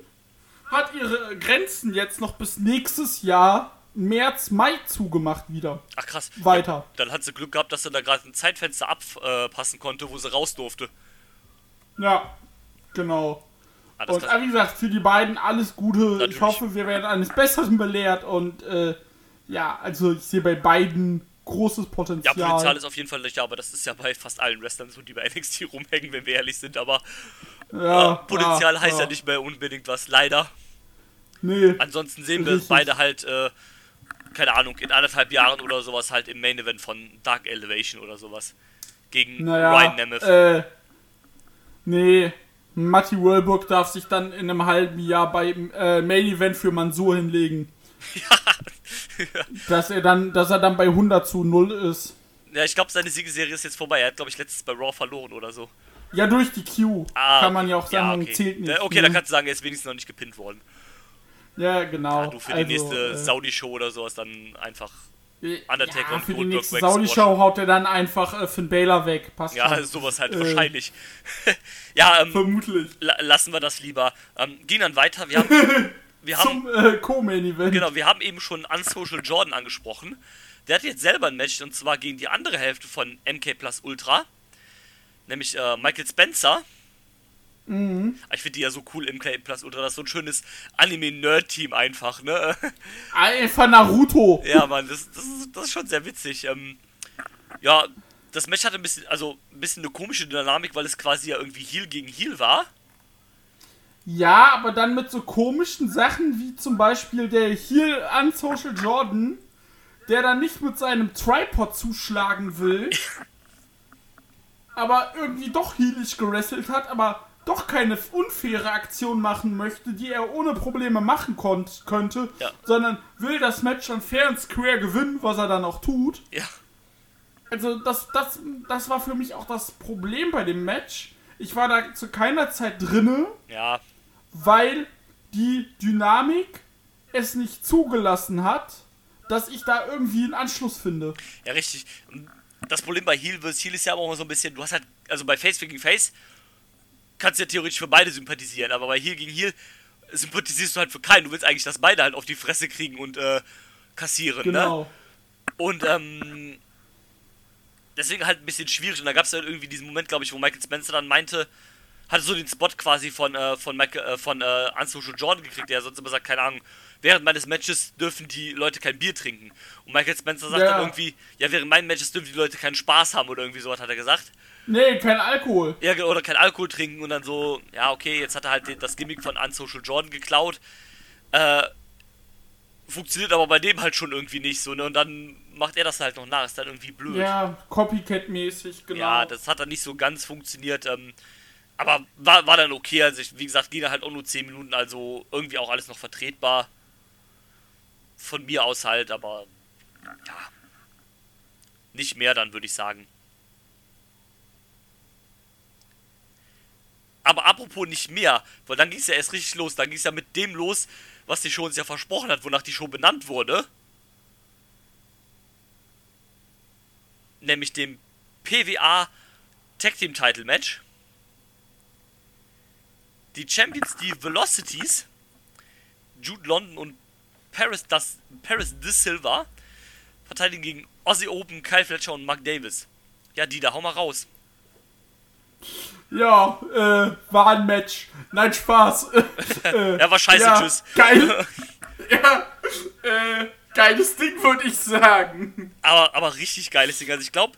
hat ihre Grenzen jetzt noch bis nächstes Jahr März, Mai zugemacht wieder. Ach krass. Weiter. Dann hat sie Glück gehabt, dass sie da gerade ein Zeitfenster abpassen konnte, wo sie raus durfte. Ja, genau. Ah, Und äh, wie gesagt, für die beiden alles Gute. Natürlich. Ich hoffe, wir werden eines Besseren belehrt und äh, ja, also ich sehe bei beiden großes ja, Potenzial. Potenzial ist auf jeden Fall nicht da, aber das ist ja bei fast allen Wrestlern so, die bei NXT rumhängen, wenn wir ehrlich sind. Aber Ja, äh, Potenzial ja, heißt ja. ja. nicht mehr unbedingt was, leider. Nee. Ansonsten sehen wir Richtig. beide halt, äh, keine Ahnung, in anderthalb Jahren oder sowas halt im Main Event von Dark Elevation oder sowas. Gegen Naja, Ryan Nemeth. äh, nee, Matti Wölburg darf sich dann in einem halben Jahr beim äh, Main Event für Mansur hinlegen. Dass er dann, dass er dann bei 100 zu 0 ist. Ja, ich glaube, seine Siegeserie ist jetzt vorbei. Er hat, glaube ich, letztes bei Raw verloren oder so. Ja, durch die Q. Ah, Kann man ja auch sagen, okay. zählt nicht. Ja, Okay, dann kannst du sagen, er ist wenigstens noch nicht gepinnt worden. Ja, genau. Du für also, die nächste äh, Saudi-Show oder sowas dann einfach. Undertaker ja, und für die nächste. Saudi-Show haut er dann einfach äh, Finn Baylor weg. Passt Ja, schon. sowas halt Äh, wahrscheinlich. ja, ähm, Vermutlich. la lassen wir das lieber. Ähm, gehen dann weiter. Wir haben, wir haben Zum äh, Co-Main-Event. Genau, wir haben eben schon Unsocial Jordan angesprochen. Der hat jetzt selber ein Match und zwar gegen die andere Hälfte von MK Plus Ultra. Nämlich äh, Michael Spencer. Mhm. Ich finde die ja so cool, MK Plus Ultra. Das ist so ein schönes Anime-Nerd-Team einfach, ne? Einfach Naruto. ja, Mann, das, das, ist, das ist schon sehr witzig. Ähm, ja, das Match hatte ein bisschen, also ein bisschen eine komische Dynamik, weil es quasi ja irgendwie Heal gegen Heal war. Ja, aber dann mit so komischen Sachen wie zum Beispiel der hier an Social Jordan, der dann nicht mit seinem Tripod zuschlagen will, aber irgendwie doch heelig gerasselt hat, aber doch keine unfaire Aktion machen möchte, die er ohne Probleme machen könnte, Ja. sondern will das Match dann fair und square gewinnen, was er dann auch tut. Ja, Also das, das, das war für mich auch das Problem bei dem Match. Ich war da zu keiner Zeit drinne ja, weil die Dynamik es nicht zugelassen hat, dass ich da irgendwie einen Anschluss finde. Ja, richtig. Das Problem bei Heal vs. Heal ist ja auch immer so ein bisschen, du hast halt, also bei Face gegen Face kannst du ja theoretisch für beide sympathisieren, aber bei Heal gegen Heal sympathisierst du halt für keinen. Du willst eigentlich, dass beide halt auf die Fresse kriegen und äh, kassieren, ne? Genau. Und ähm, deswegen halt ein bisschen schwierig. Und da gab es halt irgendwie diesen Moment, glaube ich, wo Michael Spencer dann meinte, hatte so den Spot quasi von, äh, von, Michael, äh, von äh, Unsocial Jordan gekriegt, der sonst immer sagt, keine Ahnung, während meines Matches dürfen die Leute kein Bier trinken. Und Michael Spencer sagt Ja. dann irgendwie, ja, während meinen Matches dürfen die Leute keinen Spaß haben oder irgendwie sowas hat er gesagt. Nee, kein Alkohol. Ja, oder kein Alkohol trinken und dann so, ja, okay, jetzt hat er halt das Gimmick von Unsocial Jordan geklaut. Äh, funktioniert aber bei dem halt schon irgendwie nicht so, ne? Und dann macht er das halt noch nach, ist dann irgendwie blöd. Ja, Copycat-mäßig, genau. Ja, das hat dann nicht so ganz funktioniert. Ähm, aber war, war dann okay. Also, ich, wie gesagt, ging halt auch nur 10 Minuten, also irgendwie auch alles noch vertretbar. Von mir aus halt, aber ja. Nicht mehr dann, würde ich sagen. Aber apropos nicht mehr, weil dann ging es ja erst richtig los. Dann ging es ja mit dem los, was die Show uns ja versprochen hat, wonach die Show benannt wurde. Nämlich dem PWA Tag Team Title Match. Die Champions, die Velocities, Jude London und Paris, das, Paris De Silva, verteidigen gegen Aussie Open, Kyle Fletcher und Mark Davis. Ja, die da, hau mal raus. Ja, äh, war ein Match. Nein, Spaß. äh, Ja, war scheiße, ja, tschüss. Geil. ja, äh, geiles Ding, würde ich sagen. Aber, aber richtig geiles Ding. Also ich glaube,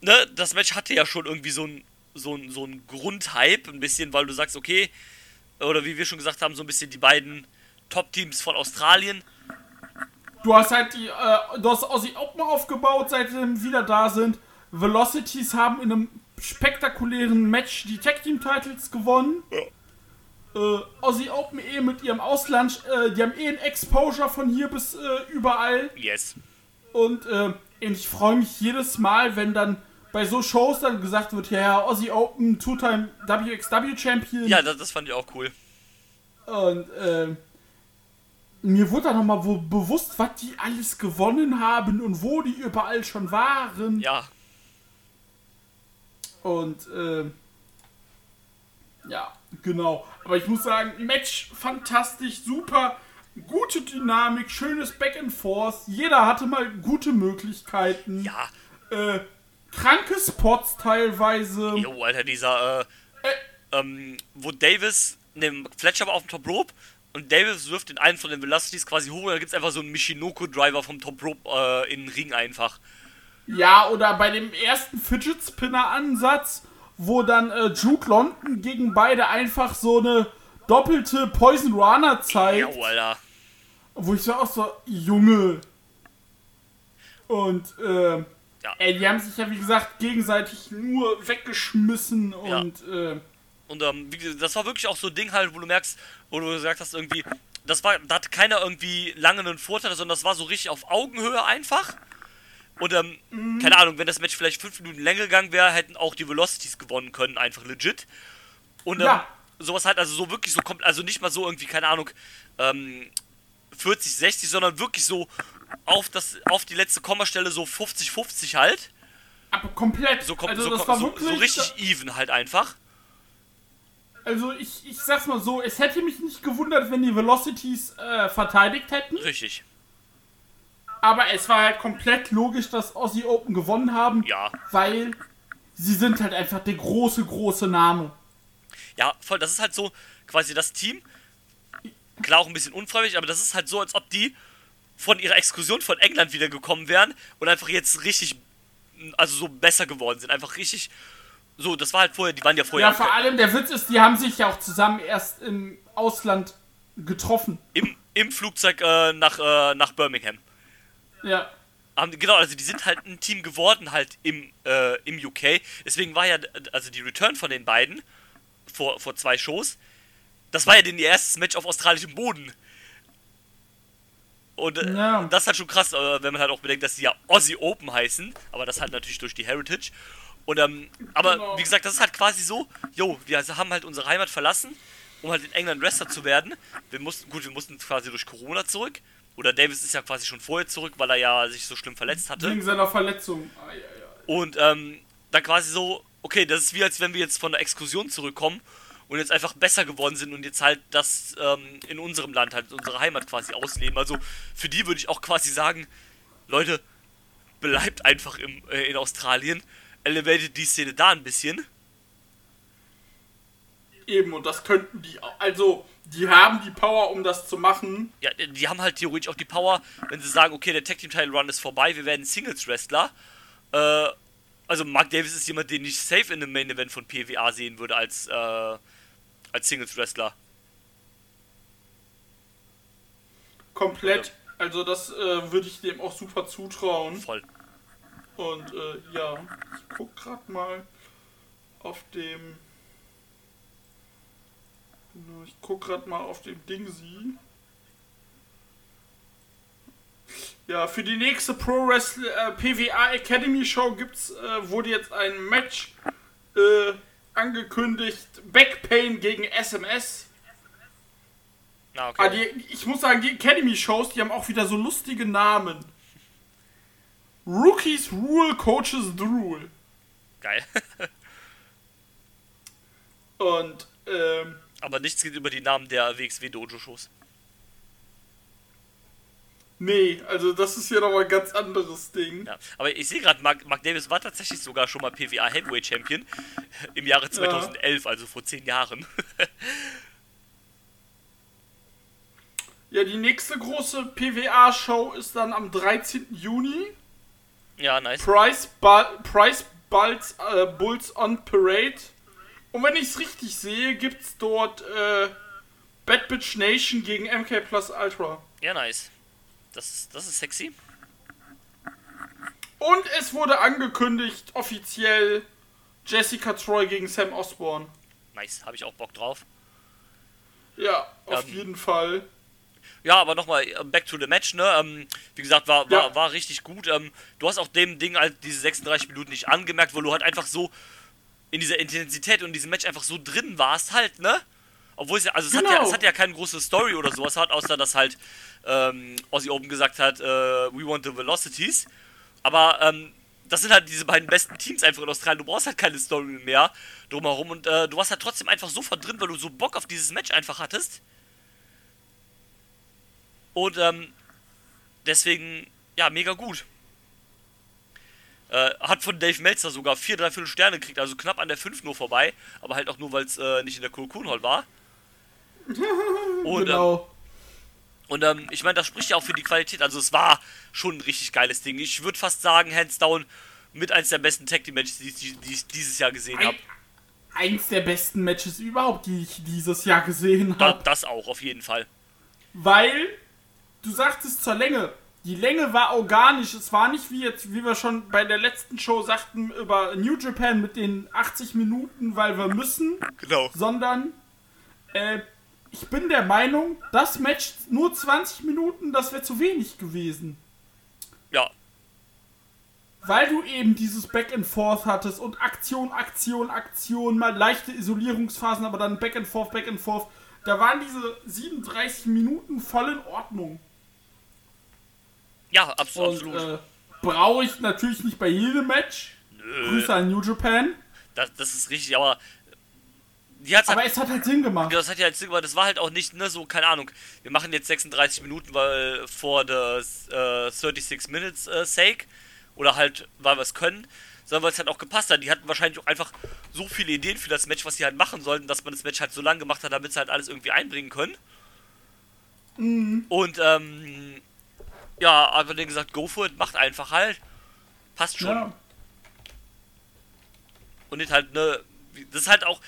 ne, das Match hatte ja schon irgendwie so ein, so ein, so ein Grundhype, ein bisschen, weil du sagst, okay, oder wie wir schon gesagt haben, so ein bisschen die beiden Top-Teams von Australien. Du hast halt die, äh, du hast Aussie Open aufgebaut, seitdem wieder da sind. Velocities haben in einem spektakulären Match die Tag Team Titles gewonnen. Äh, Aussie Open eh mit ihrem Ausland, äh, die haben eh ein Exposure von hier bis äh, überall. Yes. Und äh, ich freue mich jedes Mal, wenn dann bei so Shows dann gesagt wird, ja, Aussie Open, Two-Time WXW Champion. Ja, das, das fand ich auch cool. Und äh, mir wurde dann nochmal bewusst, was die alles gewonnen haben und wo die überall schon waren. Ja, Und äh, ja, genau. Aber ich muss sagen, Match fantastisch, super, gute Dynamik, schönes Back and Forth. Jeder hatte mal gute Möglichkeiten. ja. Äh, kranke Spots teilweise. Jo, Alter, dieser, äh, ähm, wo Davis, ne, Fletcher war auf dem Top Rope und Davis wirft den einen von den Velocities quasi hoch und da gibt's einfach so einen Michinoku-Driver vom Top Rope äh, in den Ring einfach. Ja, oder bei dem ersten Fidget Spinner Ansatz, wo dann äh, Duke London gegen beide einfach so eine doppelte Poison Runner zeigt. Ja, Alter. Wo ich so auch so, Junge. Und, äh, Ja. ey, die haben sich ja, wie gesagt, gegenseitig nur weggeschmissen und, äh, Und ähm, das war wirklich auch so ein Ding halt, wo du merkst, wo du gesagt hast, irgendwie, das war, da hatte keiner irgendwie lange einen Vorteil, sondern das war so richtig auf Augenhöhe einfach. Und ähm, Mhm. keine Ahnung, wenn das Match vielleicht fünf Minuten länger gegangen wäre, hätten auch die Velocities gewonnen können, einfach legit. Und ähm, Ja. sowas halt, also so wirklich so kommt, also nicht mal so irgendwie, keine Ahnung, ähm, 40, 60, sondern wirklich so auf das, auf die letzte Kommastelle so 50-50 halt. aber komplett. So kommt, also so, war so, so richtig even halt einfach. Also ich, ich sag's mal so, es hätte mich nicht gewundert, wenn die Velocities äh, verteidigt hätten. Richtig. Aber es war halt komplett logisch, dass Aussie Open gewonnen haben. Ja. Weil sie sind halt einfach der große, große Name. Ja, voll, das ist halt so quasi das Team. Klar auch ein bisschen unfreiwillig, aber das ist halt so, als ob die von ihrer Exkursion von England wieder gekommen wären und einfach jetzt richtig, also so besser geworden sind. Einfach richtig, so, das war halt vorher, die waren ja vorher Ja, vor allem der Witz ist, die haben sich ja auch zusammen erst im Ausland getroffen. im, im Flugzeug äh, nach, äh, nach Birmingham. Ja. Haben, genau, also die sind halt ein Team geworden halt im, äh, im UK. Deswegen war ja, also die Return von den beiden vor, vor zwei Shows, das war ja denn ihr erstes Match auf australischem Boden. Und äh, Ja. das ist halt schon krass, äh, wenn man halt auch bedenkt, dass sie ja Aussie Open heißen, aber das halt natürlich durch die Heritage. Und ähm, aber Genau. wie gesagt, das ist halt quasi so, jo, wir haben halt unsere Heimat verlassen, um halt in England Wrestler zu werden. Wir mussten, gut, wir mussten quasi durch Corona zurück. Oder Davis ist ja quasi schon vorher zurück, weil er ja sich so schlimm verletzt hatte. Wegen seiner Verletzung. Ah, ja, ja. Und ähm, dann quasi so, okay, das ist wie als wenn wir jetzt von der Exkursion zurückkommen und jetzt einfach besser geworden sind und jetzt halt das ähm, in unserem Land, halt unsere Heimat quasi ausleben. Also für die würde ich auch quasi sagen, Leute, bleibt einfach im, äh, in Australien, elevated die Szene da ein bisschen. Eben, und das könnten die auch. Also, die haben die Power, um das zu machen. Ja, die haben halt theoretisch auch die Power, wenn sie sagen, okay, der Tag Team Title Run ist vorbei, wir werden Singles Wrestler. Äh, also Mark Davis ist jemand, den ich safe in einem Main Event von PWA sehen würde als, äh, als Singles Wrestler. Komplett. Also, das äh, würde ich dem auch super zutrauen. Voll. Und äh, ja, ich guck grad mal auf dem. Ich guck grad mal auf dem Ding sie. Ja, für die nächste Pro Wrestling äh, PWA Academy Show gibt's äh, wurde jetzt ein Match äh, angekündigt. Backpain gegen SMS. Na, Ah, okay. die, ich muss sagen, die Academy Shows, die haben auch wieder so lustige Namen. Rookies Rule, Coaches the Rule. Geil. Und ähm, Aber nichts geht über die Namen der WXW Dojo Shows. Nee, also das ist ja nochmal ein ganz anderes Ding. Ja. Aber ich sehe gerade, Mark, Mark Davis war tatsächlich sogar schon mal PWA Heavyweight Champion im Jahre 2011, also vor zehn Jahren. Ja, die nächste große PWA-Show ist dann am 13. Juni. ja, nice. Price, Ball, Price Bulls, äh, Bulls on Parade. Und wenn ich es richtig sehe, gibt's dort äh, Bad Bitch Nation gegen MK Plus Ultra. Ja, nice. Das, ist- das ist sexy. Und es wurde angekündigt, offiziell Jessica Troy gegen Sam Osborne. Nice, habe ich auch Bock drauf. Ja, auf Ähm, jeden Fall. Ja, aber nochmal, äh, back to the match, ne? Ähm, wie gesagt, war, war, Ja. war richtig gut. Ähm, du hast auch dem Ding halt diese 36 Minuten nicht angemerkt, weil du halt einfach so in dieser Intensität und diesem Match einfach so drin warst halt, ne? Obwohl es ja, also es, hat ja, Genau. es hat ja keine große Story oder sowas hat, außer dass halt ähm, Ozzy Open gesagt hat, äh, we want the velocities. Aber ähm, das sind halt diese beiden besten Teams einfach in Australien. Du brauchst halt keine Story mehr drumherum und äh, du warst halt trotzdem einfach so verdrin, weil du so Bock auf dieses Match einfach hattest. Und ähm, deswegen, ja, mega gut. Äh, hat von Dave Meltzer sogar 4 3 Sterne gekriegt, also knapp an der 5 nur vorbei, aber halt auch nur, weil es äh, nicht in der Cool Hall war. Und, ähm, genau. und ähm, ich meine, das spricht ja auch für die Qualität. Also es war schon ein richtig geiles Ding. Ich würde fast sagen, hands down, mit eins der besten Tag Team Matches, die, ich- die ich dieses Jahr gesehen habe. eins der besten Matches überhaupt, die ich dieses Jahr gesehen habe. das auch, auf jeden Fall. Weil, du sagtest zur Länge, die Länge war organisch. Es war nicht wie jetzt, wie wir schon bei der letzten Show sagten, über New Japan mit den 80 Minuten, weil wir müssen, Genau. sondern äh, ich bin der Meinung, das Match nur 20 Minuten, das wäre zu wenig gewesen. Ja, Weil du eben dieses Back and Forth hattest und Aktion, Aktion, Aktion, mal leichte Isolierungsphasen, aber dann Back and Forth, Back and Forth. Da waren diese 37 Minuten voll in Ordnung. ja, abs Und absolut. äh, brauche ich natürlich nicht bei jedem Match. Nö, Grüße an New Japan. das, das ist richtig, aber hat's Aber halt, es hat halt Sinn gemacht. das hat ja jetzt das war halt auch nicht, ne, so, keine Ahnung, wir machen jetzt 36 Minuten, weil vor der äh, 36 Minutes äh, sake oder halt, weil wir es können, sondern weil es halt auch gepasst hat. Die hatten wahrscheinlich auch einfach so viele Ideen für das Match, was sie halt machen sollten, dass man das Match halt so lang gemacht hat, damit sie halt alles irgendwie einbringen können. Und, ähm, ja, aber dann gesagt, go for it, macht einfach halt. Passt schon. Ja. Und nicht halt, ne, das ist halt auch,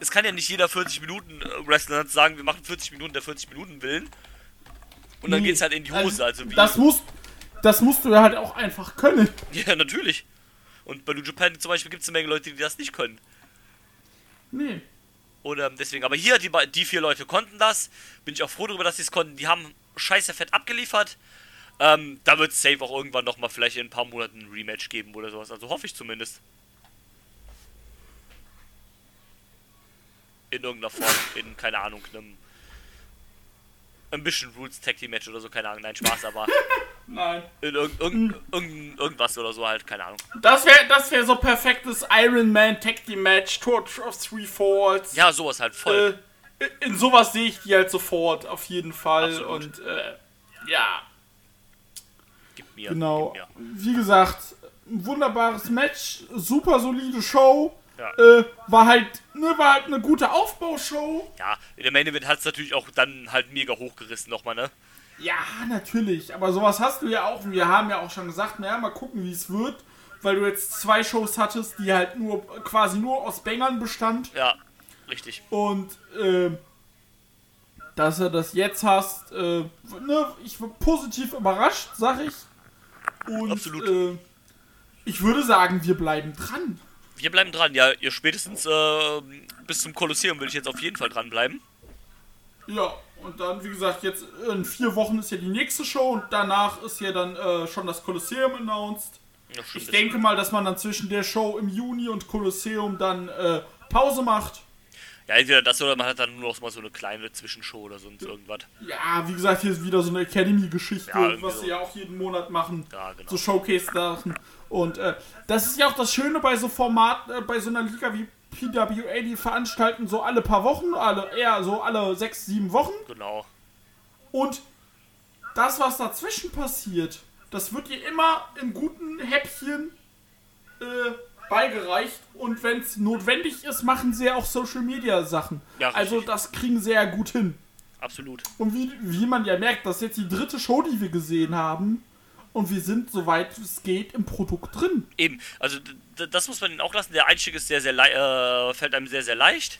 es kann ja nicht jeder 40 Minuten äh, Wrestler sagen, wir machen 40 Minuten der 40 Minuten willen. Und dann Nee. geht's halt in die Hose, also wie. Das musst, das musst du halt auch einfach können. ja, natürlich. Und bei New Japan zum Beispiel gibt es eine Menge Leute, die das nicht können. Nee. Ähm, deswegen, aber hier, die, die vier Leute konnten das. Bin ich auch froh darüber, dass sie es konnten. Die haben scheiße fett abgeliefert. Ähm, da wird es safe auch irgendwann nochmal vielleicht in ein paar Monaten ein Rematch geben oder sowas. Also hoffe ich zumindest. In irgendeiner Form, in, keine Ahnung, einem Ambition Rules Tag Team Match oder so, keine Ahnung, nein, Spaß, aber Nein. in irgend, irgend, irgend, irgendwas oder so halt, keine Ahnung. Das wäre das wär so perfektes Iron Man Tag Team Match, Torch of Three Falls. Ja, sowas halt voll. Äh, in sowas sehe ich die halt sofort, auf jeden Fall. Absolut. Und äh, ja, Gib mir. genau. Gib mir. Wie gesagt, ein wunderbares Match, super solide Show. Ja. Äh, war halt, ne, war halt eine gute Aufbaushow. Ja, in der Main Event hat es natürlich auch dann halt mega hochgerissen nochmal, ne? Ja, natürlich. Aber sowas hast du ja auch. Wir haben ja auch schon gesagt, naja, mal gucken, wie es wird. Weil du jetzt zwei Shows hattest, die halt nur quasi nur aus Bängern bestand. Ja, richtig. Und äh, dass du das jetzt hast, äh, ne, ich war positiv überrascht, sag ich. Und Absolut. Äh, ich würde sagen, wir bleiben dran. Wir bleiben dran, ja, ihr spätestens äh, bis zum Kolosseum will ich jetzt auf jeden Fall dranbleiben. Ja, und dann, wie gesagt, jetzt in vier Wochen ist ja die nächste Show und danach ist ja dann äh, schon das Kolosseum announced. Ja, Ich denke mal, dass man dann zwischen der Show im Juni und Kolosseum dann äh, Pause macht. Ja, entweder das oder man hat dann nur noch mal so eine kleine Zwischenshow oder sonst irgendwas. Ja, wie gesagt, hier ist wieder so eine Academy-Geschichte, Ja, was so. sie ja auch jeden Monat machen. Ja, genau. So Showcase-Sachen. Und äh, das ist ja auch das Schöne bei so Formaten, äh, bei so einer Liga wie PWA, die veranstalten so alle paar Wochen, alle eher so alle sechs, sieben Wochen. Genau. Und das, was dazwischen passiert, das wird dir immer in guten Häppchen äh, beigereicht. Und wenn es notwendig ist, machen sie ja auch Social Media Sachen. Ja, also das kriegen sie ja gut hin. Absolut. Und wie, wie man ja merkt, das ist jetzt die dritte Show, die wir gesehen haben. Und wir sind, soweit es geht, im Produkt drin. Eben, also das muss man ihnen auch lassen. Der Einstieg ist sehr, sehr äh, fällt einem sehr, sehr leicht.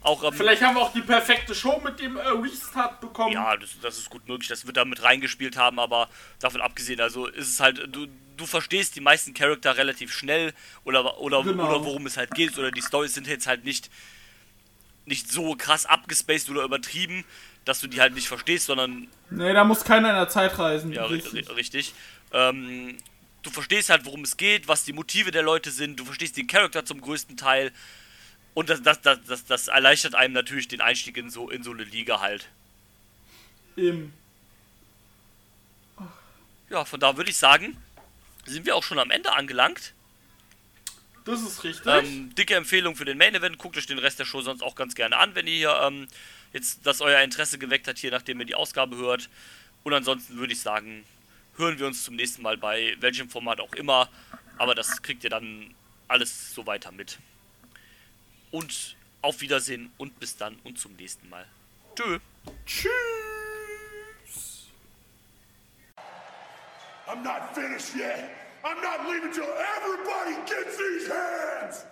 Auch ähm, Vielleicht haben wir auch die perfekte Show mit dem äh, Restart bekommen. Ja, das, das ist gut möglich, das wird da mit reingespielt haben, aber davon abgesehen, also ist es halt, du, du verstehst die meisten Charakter relativ schnell oder, oder, Genau. oder worum es halt geht, oder die Storys sind jetzt halt nicht, nicht so krass abgespaced oder übertrieben, dass du die halt nicht verstehst, sondern Nee, da muss keiner in der Zeit reisen. ja, ri- richtig. ri- richtig. Ähm, du verstehst halt, worum es geht, was die Motive der Leute sind, du verstehst den Charakter zum größten Teil. Und das, das, das, das, das erleichtert einem natürlich den Einstieg in so, in so eine Liga halt. Eben. Ja, von da würde ich sagen, sind wir auch schon am Ende angelangt. Das ist richtig. Ähm, dicke Empfehlung für den Main Event. Guckt euch den Rest der Show sonst auch ganz gerne an, wenn ihr hier ähm, jetzt das euer Interesse geweckt hat, hier nachdem ihr die Ausgabe hört. Und ansonsten würde ich sagen, hören wir uns zum nächsten Mal bei welchem Format auch immer. Aber das kriegt ihr dann alles so weiter mit. Und auf Wiedersehen und bis dann und zum nächsten Mal. Tschö. Tschüss. I'm not finished yet. I'm not leaving till everybody gets these hands.